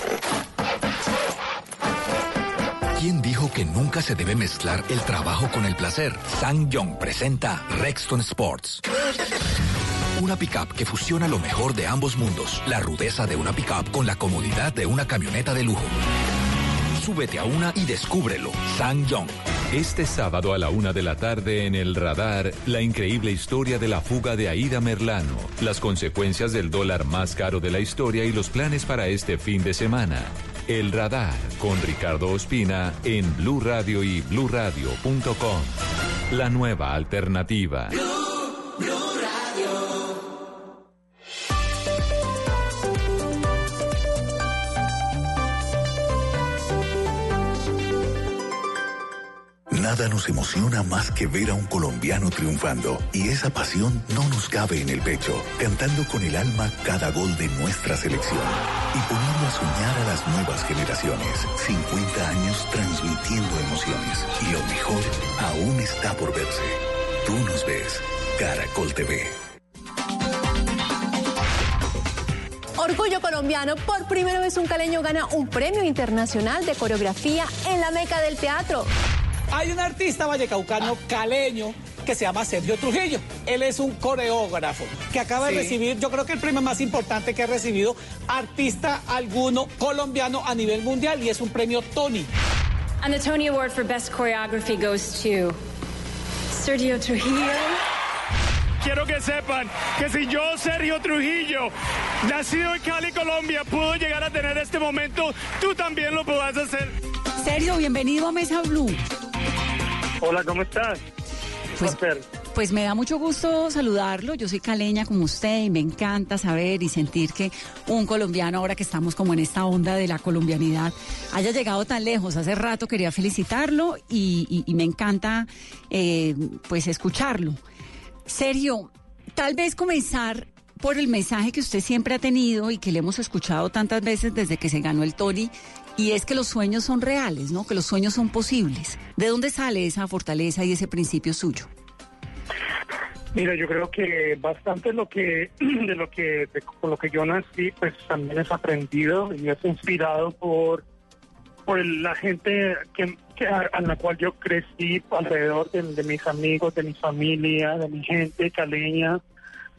¿Quién dijo que nunca se debe mezclar el trabajo con el placer? Sang Young presenta Rexton Sports. Una pickup que fusiona lo mejor de ambos mundos, la rudeza de una pickup con la comodidad de una camioneta de lujo. Súbete a una y descúbrelo. Sang Young. Este sábado a la una de la tarde en el radar, la increíble historia de la fuga de Aida Merlano, las consecuencias del dólar más caro de la historia y los planes para este fin de semana. El radar con Ricardo Ospina en Blue Radio y bluradio.com. La nueva alternativa. Nada nos emociona más que ver a un colombiano triunfando y esa pasión no nos cabe en el pecho, cantando con el alma cada gol de nuestra selección y poniendo a soñar a las nuevas generaciones. 50 años transmitiendo emociones y lo mejor aún está por verse. Tú nos ves, Caracol TV. Orgullo colombiano, por primera vez un caleño gana un premio internacional de coreografía en la meca del teatro. Hay un artista vallecaucano caleño que se llama Sergio Trujillo. Él es un coreógrafo que acaba de recibir, yo creo que el premio más importante que ha recibido artista alguno colombiano a nivel mundial y es un premio Tony. And the Tony Award for Best Choreography goes to Sergio Trujillo. Quiero que sepan que si yo, Sergio Trujillo, nacido en Cali, Colombia, pudo llegar a tener este momento, tú también lo podrás hacer. Sergio, bienvenido a Mesa Blue. Hola, ¿cómo estás? Pues, pues me da mucho gusto saludarlo. Yo soy caleña como usted y me encanta saber y sentir que un colombiano, ahora que estamos como en esta onda de la colombianidad, haya llegado tan lejos. Hace rato quería felicitarlo y, y- y me encanta eh, pues escucharlo. Sergio, tal vez comenzar por el mensaje que usted siempre ha tenido y que le hemos escuchado tantas veces desde que se ganó el Tony, y es que los sueños son reales, ¿no? Que los sueños son posibles. ¿De dónde sale esa fortaleza y ese principio suyo? Mira, yo creo que bastante lo que de lo que de- con lo que yo nací, pues también es aprendido y es inspirado por por la gente que, que a, la cual yo crecí alrededor de, mis amigos, de mi familia, de mi gente caleña.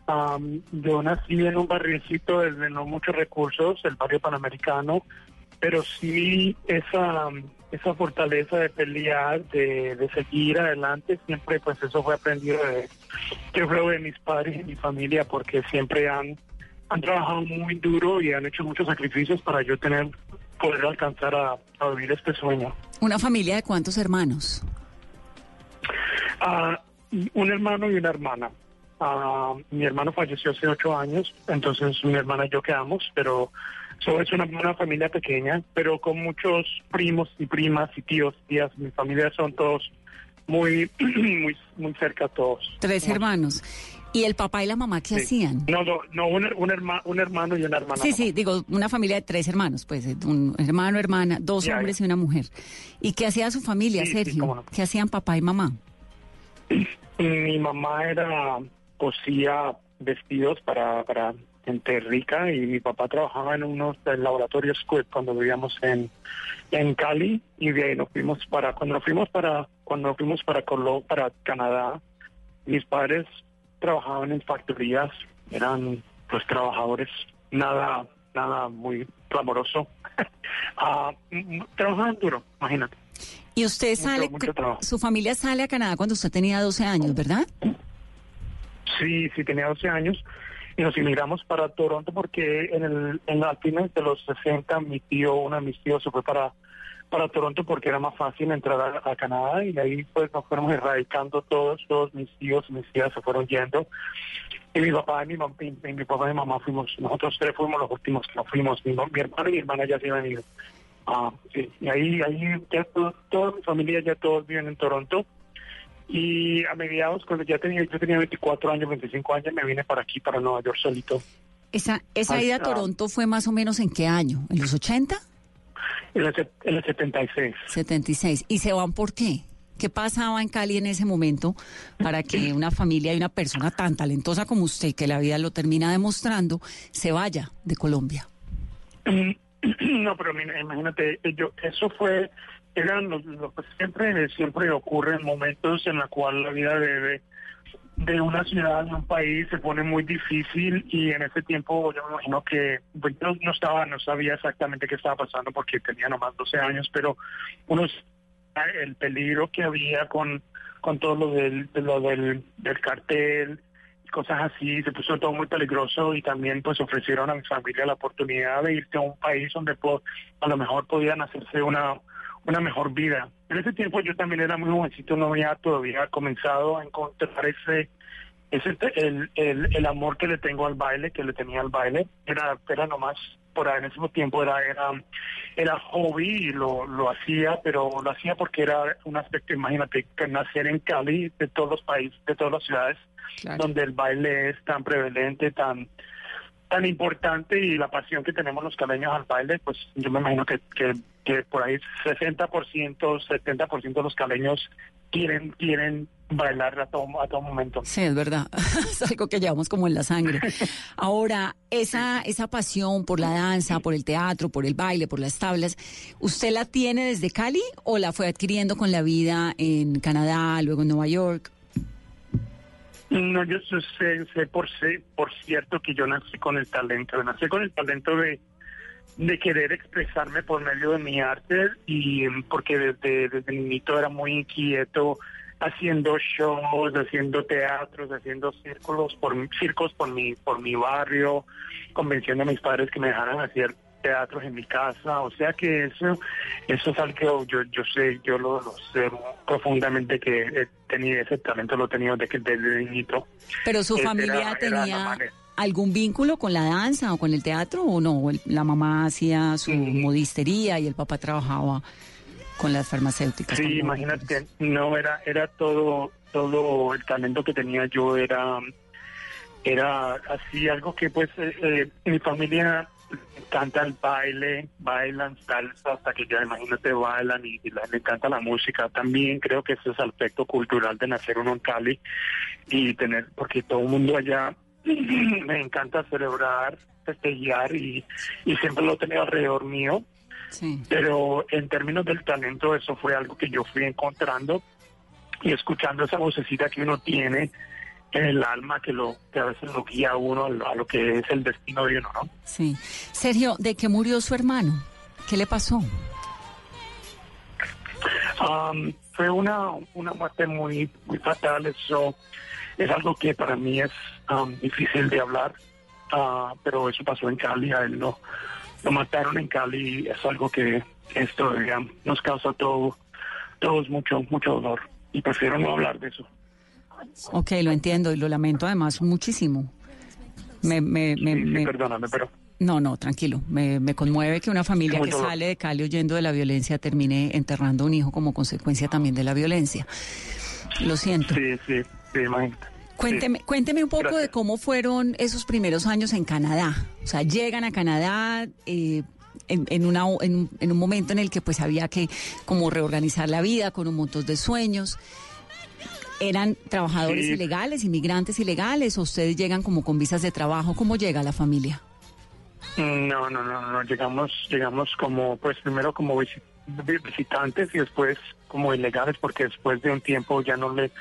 Am, yo nací en un barriocito de, de no muchos recursos, el barrio panamericano, pero sí esa esa fortaleza de pelear, de, de seguir adelante, siempre pues eso fue aprendido de, yo creo de mis padres y mi familia, porque siempre han, han trabajado muy duro y han hecho muchos sacrificios para yo tener, poder alcanzar a, a vivir este sueño. ¿Una familia de cuántos hermanos? Ah, un hermano y una hermana. Ah, mi hermano falleció hace ocho años, entonces mi hermana y yo quedamos, pero so, es una, una familia pequeña, pero con muchos primos y primas y tíos, tías. Mi familia son todos muy, muy, muy cerca todos. Tres hermanos. ¿Y el papá y la mamá qué Sí. hacían? No, no, no un, un, herma- un hermano y una hermana. Sí, sí, digo, una familia de tres hermanos, pues, un hermano, hermana, dos hombres y una mujer. ¿Y qué hacía su familia, Sí, sí, Sergio? cómo no. ¿Qué hacían papá y mamá? Mi mamá era cosía vestidos para, para gente rica y mi papá trabajaba en unos laboratorios Squibb cuando vivíamos en, en Cali y de ahí nos fuimos para cuando nos fuimos para cuando nos fuimos para Colo, para Canadá mis padres trabajaban en factorías eran pues trabajadores nada nada muy clamoroso. M- trabajaban duro imagínate. Y usted Mucho, sale, mucho su familia sale a Canadá cuando usted tenía 12 años, ¿verdad? Sí, sí, tenía 12 años y nos emigramos para Toronto porque en el en las fines de los 60 mi tío, uno de mis tíos se fue para para Toronto porque era más fácil entrar a, a Canadá y de ahí pues nos fuimos erradicando todos, todos mis tíos, mis tías se fueron yendo. Y mi papá y mi, mam- y mi papá y mi mamá fuimos, nosotros tres fuimos los últimos que nos fuimos, mi, mi hermano y mi hermana ya se iban. Ah, sí, y ahí, ahí ya todo- toda mi familia ya todos viven en Toronto y a mediados cuando ya tenía, yo tenía 24 años, 25 años, me vine para aquí, para Nueva York solito. Esa, esa ida a ah. Toronto fue más o menos en qué año? ¿En los 80? En el, en el 76. 76. ¿Y se van por qué? ¿Qué pasaba en Cali en ese momento para que una familia y una persona tan talentosa como usted, que la vida lo termina demostrando, se vaya de Colombia? No, pero mira, imagínate, eh, yo, eso fue, siempre, siempre ocurren momentos en la cual la vida de, de, una ciudad, de un país se pone muy difícil y en ese tiempo yo me imagino que pues, yo no estaba, no sabía exactamente qué estaba pasando porque tenía nomás 12 años, pero uno s- el peligro que había con, con todo lo del, de lo del, del cartel cosas así, se puso todo muy peligroso y también pues ofrecieron a mi familia la oportunidad de irse a un país donde a lo mejor podían hacerse una, una mejor vida. En ese tiempo yo también era muy jovencito, no había todavía comenzado a encontrar ese ese el, el, el amor que le tengo al baile, que le tenía al baile, era, era nomás por ahí en ese tiempo era, era, era hobby y lo, lo hacía, pero lo hacía porque era un aspecto, imagínate, que nacer en Cali, de todos los países, de todas las ciudades, donde el baile es tan prevalente, tan tan importante y la pasión que tenemos los caleños al baile, pues yo me imagino que, que, que por ahí 60%, 70% de los caleños quieren quieren bailar a todo, a todo momento. Sí, es verdad. es algo que llevamos como en la sangre. Ahora, esa, esa pasión por la danza, por el teatro, por el baile, por las tablas, ¿usted la tiene desde Cali o la fue adquiriendo con la vida en Canadá, luego en Nueva York? No, yo sé, sé por sé, por cierto que yo nací con el talento, nací con el talento de, de querer expresarme por medio de mi arte y porque desde, desde niñito era muy inquieto haciendo shows, haciendo teatros, haciendo círculos por circos por mi por mi barrio, convenciendo a mis padres que me dejaran hacer teatros en mi casa, o sea que eso eso es algo que yo yo sé, yo lo, lo sé profundamente que he tenido ese talento lo he tenido desde, desde niñito. Pero su Era- familia era tenía algún vínculo con la danza o con el teatro o no? La mamá hacía su modistería y el papá trabajaba con las farmacéuticas. Sí, imagínate, no era era todo todo el talento que tenía yo era era así algo que pues eh, eh, mi familia encanta el baile, bailan salsa hasta que ya imagínate bailan y, y la- le encanta la música. También creo que ese es el aspecto cultural de nacer uno en Cali y tener porque todo el mundo allá me encanta celebrar, festejar y, y siempre lo he tenido alrededor mío. Pero en términos del talento, eso fue algo que yo fui encontrando y escuchando esa vocecita que uno tiene en el alma, que lo que a veces lo guía a uno a lo, a lo que es el destino de uno, ¿no? Sí. Sergio, ¿de qué murió su hermano? ¿Qué le pasó? Am, fue una, una muerte muy, muy fatal, eso es algo que para mí es am, difícil de hablar, ah, pero eso pasó en Cali, a él lo, lo mataron en Cali y es algo que esto digamos, nos causa todo, todos mucho, mucho dolor y prefiero no hablar de eso. Ok, lo entiendo y lo lamento además muchísimo. Me, me, me, Sí, sí, me- perdóname, pero No, no, tranquilo. Me, me conmueve que una familia que sale de Cali huyendo de la violencia termine enterrando a un hijo como consecuencia también de la violencia. Lo siento. Sí, sí, sí, imagínate. Cuénteme, cuénteme un poco de cómo fueron esos primeros años en Canadá. O sea, llegan a Canadá eh, en, en una, en, un- en un momento en el que pues había que como reorganizar la vida con un montón de sueños. ¿Eran trabajadores Sí. ilegales, inmigrantes ilegales o ustedes llegan como con visas de trabajo? ¿Cómo llega la familia? No, no, no, no, llegamos, llegamos como, pues primero como visi- vi- visitantes y después como ilegales porque después de un tiempo ya no le,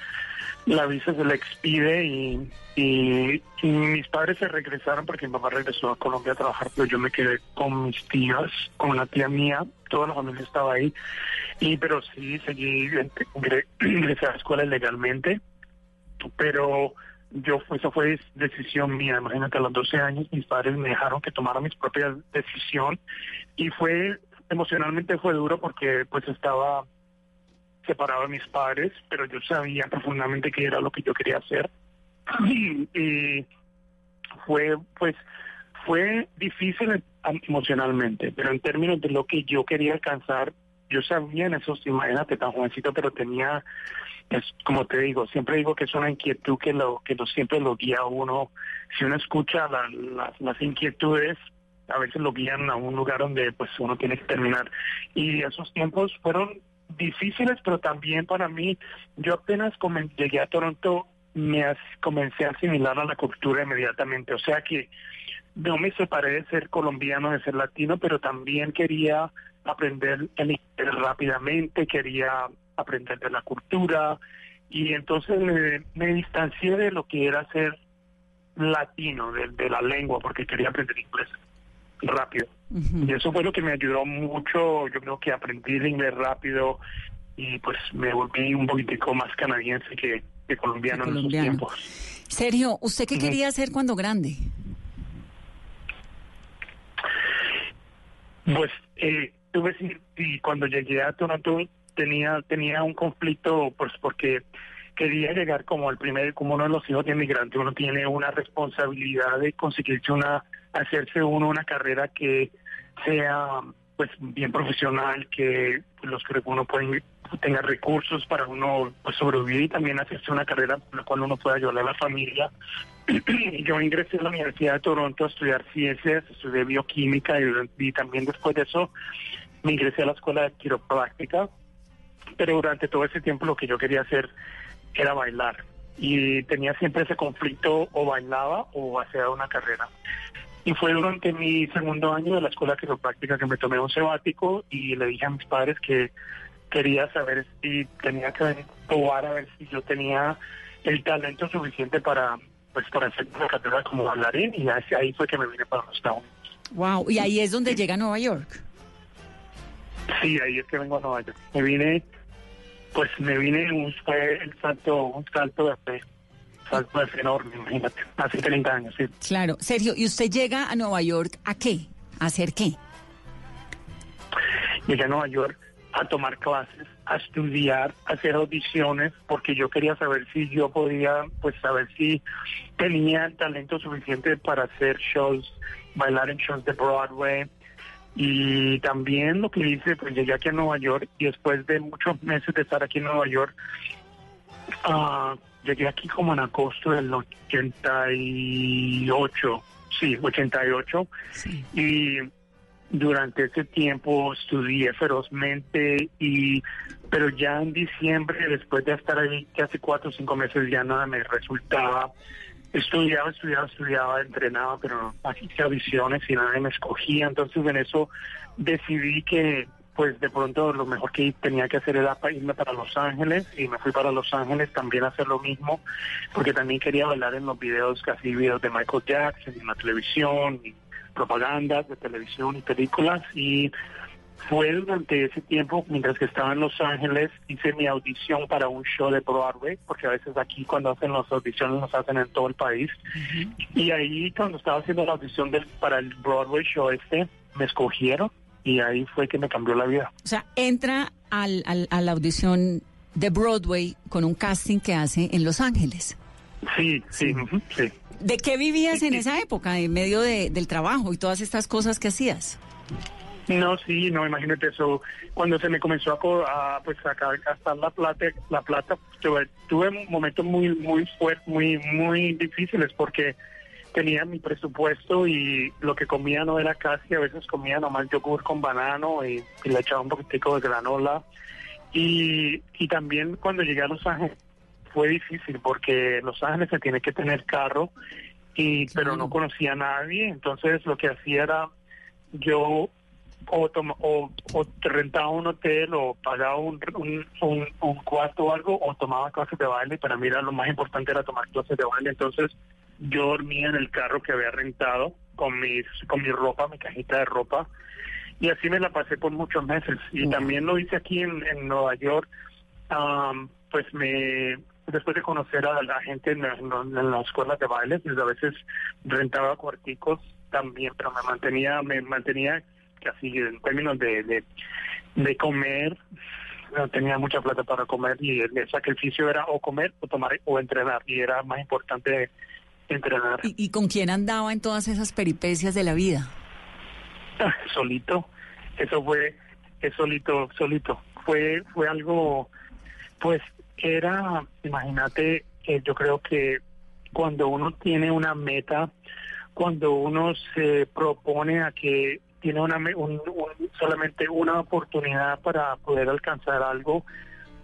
la visa se le expide y, mis padres se regresaron porque mi papá regresó a Colombia a trabajar, pero yo me quedé con mis tías, con una tía mía, toda la familia estaba ahí, y pero sí seguí, ingre- ingresé a la escuela legalmente, pero yo eso fue decisión mía. Imagínate, a los 12 años mis padres me dejaron que tomara mis propias decisión y fue emocionalmente fue duro porque pues estaba separado de mis padres, pero yo sabía profundamente que era lo que yo quería hacer. Y, fue, pues, fue difícil emocionalmente, pero en términos de lo que yo quería alcanzar, yo sabía en esos, imagínate tan jovencito, pero tenía, es como te digo, siempre digo que es una inquietud que lo que lo, siempre lo guía uno. Si uno escucha la- las- las inquietudes, a veces lo guían a un lugar donde pues uno tiene que terminar. Y esos tiempos fueron difíciles, pero también para mí, yo apenas llegué a Toronto, me comencé a asimilar a la cultura inmediatamente. O sea que no me separé de ser colombiano, de ser latino, pero también quería aprender el inglés rápidamente, quería aprender de la cultura. Y entonces me, distancié de lo que era ser latino, de la lengua, porque quería aprender inglés rápido. Y eso fue lo que me ayudó mucho, yo creo que aprendí el inglés rápido y pues me volví un poquitico más canadiense que, que colombiano en esos tiempos. Sergio, ¿usted qué quería hacer cuando grande? Pues, eh, tuve y cuando llegué a Toronto tenía tenía un conflicto, pues porque quería llegar como el primer, como uno de los hijos de inmigrante, uno tiene una responsabilidad de conseguirse una, hacerse uno una carrera que sea pues bien profesional, que los que uno puede, tenga recursos para uno pues, sobrevivir y también hacerse una carrera con la cual uno pueda ayudar a la familia. Yo ingresé a la Universidad de Toronto a estudiar ciencias, estudié bioquímica y, también después de eso me ingresé a la escuela de quiropráctica, pero durante todo ese tiempo lo que yo quería hacer era bailar y tenía siempre ese conflicto o bailaba o hacía una carrera. Y fue durante mi segundo año de la escuela quiropráctica que me tomé un sabático y le dije a mis padres que quería saber si tenía que probar a ver si yo tenía el talento suficiente para pues para hacer una carrera como bailarín y ahí fue que me vine para los Estados Unidos. Wow, y ahí es donde llega a Nueva York. Sí, ahí es que vengo a Nueva York. Me vine, pues me vine, un, fue el salto, un salto de fe, salto de fe enorme, imagínate, hace 30 años, sí. Claro. Sergio, ¿y usted llega a Nueva York a qué? ¿A hacer qué? Llegué a Nueva York a tomar clases, a estudiar, a hacer audiciones, porque yo quería saber si yo podía, pues saber si tenía talento suficiente para hacer shows, bailar en shows de Broadway. Y también lo que hice, pues llegué aquí a Nueva York y después de muchos meses de estar aquí en Nueva York, ah, llegué aquí como en agosto del 88, sí, 88. Y durante ese tiempo estudié ferozmente y pero ya en diciembre después de estar ahí casi cuatro o cinco meses ya nada me resultaba estudiaba estudiaba estudiaba entrenaba pero hacía audiciones y nadie me escogía. Entonces en eso decidí que pues de pronto lo mejor que tenía que hacer era pa- irme para Los Ángeles y me fui para Los Ángeles también a hacer lo mismo porque también quería bailar en los videos casi videos de Michael Jackson en la televisión y propagandas de televisión y películas. Y fue durante ese tiempo, mientras que estaba en Los Ángeles, hice mi audición para un show de Broadway, porque a veces aquí cuando hacen las audiciones las hacen en todo el país. Y ahí cuando estaba haciendo la audición del, para el Broadway show este, me escogieron y ahí fue que me cambió la vida. O sea, entra al, al- a la audición de Broadway con un casting que hace en Los Ángeles. Sí, sí, sí. ¿De qué vivías en esa época, en medio de- del trabajo y todas estas cosas que hacías? No, sí, no, imagínate eso. Cuando se me comenzó a, a, pues a gastar la plata, la plata, tuve, tuve momentos muy, muy fuertes, muy, muy difíciles porque tenía mi presupuesto y lo que comía no era casi, a veces comía nomás yogur con banano y, y le echaba un poquitico de granola. Y, y también cuando llegué a Los Ángeles fue difícil porque Los Ángeles se tiene que tener carro y pero no conocía a nadie, entonces lo que hacía era yo o, toma- o, o rentaba un hotel o pagaba un, un, un, un cuarto o algo o tomaba clases de baile. Para mí era lo más importante era tomar clases de baile. Entonces yo dormía en el carro que había rentado con mis con mi ropa, mi cajita de ropa y así me la pasé por muchos meses. Y también lo hice aquí en, en Nueva York. Am, pues me después de conocer a la gente en, la- en las escuelas de baile, pues a veces rentaba cuarticos también, pero me mantenía me mantenía así en términos de, de, de comer, no tenía mucha plata para comer y el, el sacrificio era o comer o tomar o entrenar y era más importante entrenar. ¿Y, y con quién andaba en todas esas peripecias de la vida? Ah, solito, eso fue, es solito, solito. Fue, fue algo, pues era, imagínate, eh, yo creo que cuando uno tiene una meta, cuando uno se propone a que tiene una un- un- solamente una oportunidad para poder alcanzar algo,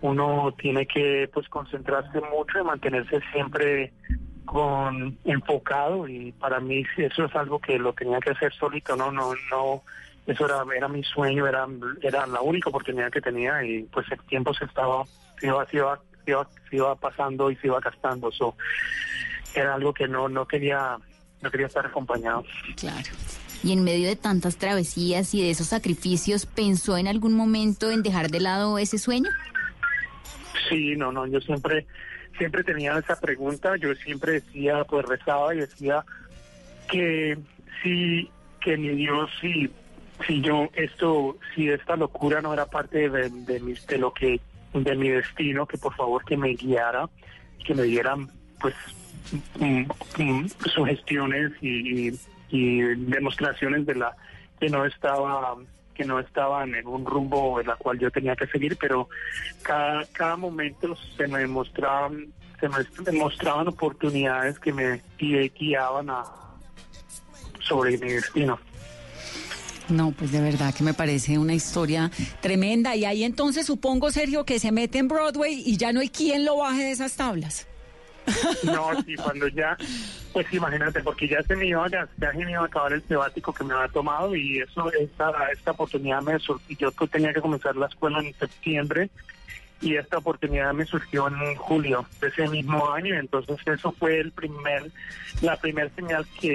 uno tiene que pues concentrarse mucho y mantenerse siempre con enfocado y para mí eso es algo que lo tenía que hacer solito, no, no, no, eso era, era mi sueño, era, era la única oportunidad que tenía y pues el tiempo se estaba, se iba, se iba, se iba, se iba pasando y se iba gastando, so, era algo que no, no quería, no quería estar acompañado. Claro. Y en medio de tantas travesías y de esos sacrificios, ¿pensó en algún momento en dejar de lado ese sueño? Sí, no, no, yo siempre, siempre tenía esa pregunta, yo siempre decía, pues rezaba y decía que si, que mi Dios, si, si yo, esto, si esta locura no era parte de, de, mis- de lo que, de mi destino, que por favor que me guiara, que me dieran, pues, mm, mm, sugestiones y- y demostraciones de la que no estaba que no estaban en un rumbo en la cual yo tenía que seguir, pero cada, cada momento se me mostraban se me demostraban oportunidades que me gui- guiaban a sobre mi destino. No, pues de verdad que me parece una historia tremenda. Y ahí entonces supongo, Sergio, que se mete en Broadway y ya no hay quien lo baje de esas tablas. No, sí, cuando ya, pues imagínate, porque ya se me iba, ya, se me iba a acabar el sabático que me había tomado y eso, esta, esta oportunidad me surgió, yo tenía que comenzar la escuela en septiembre y esta oportunidad me surgió en julio de ese mismo año, entonces eso fue el primer, la primera señal que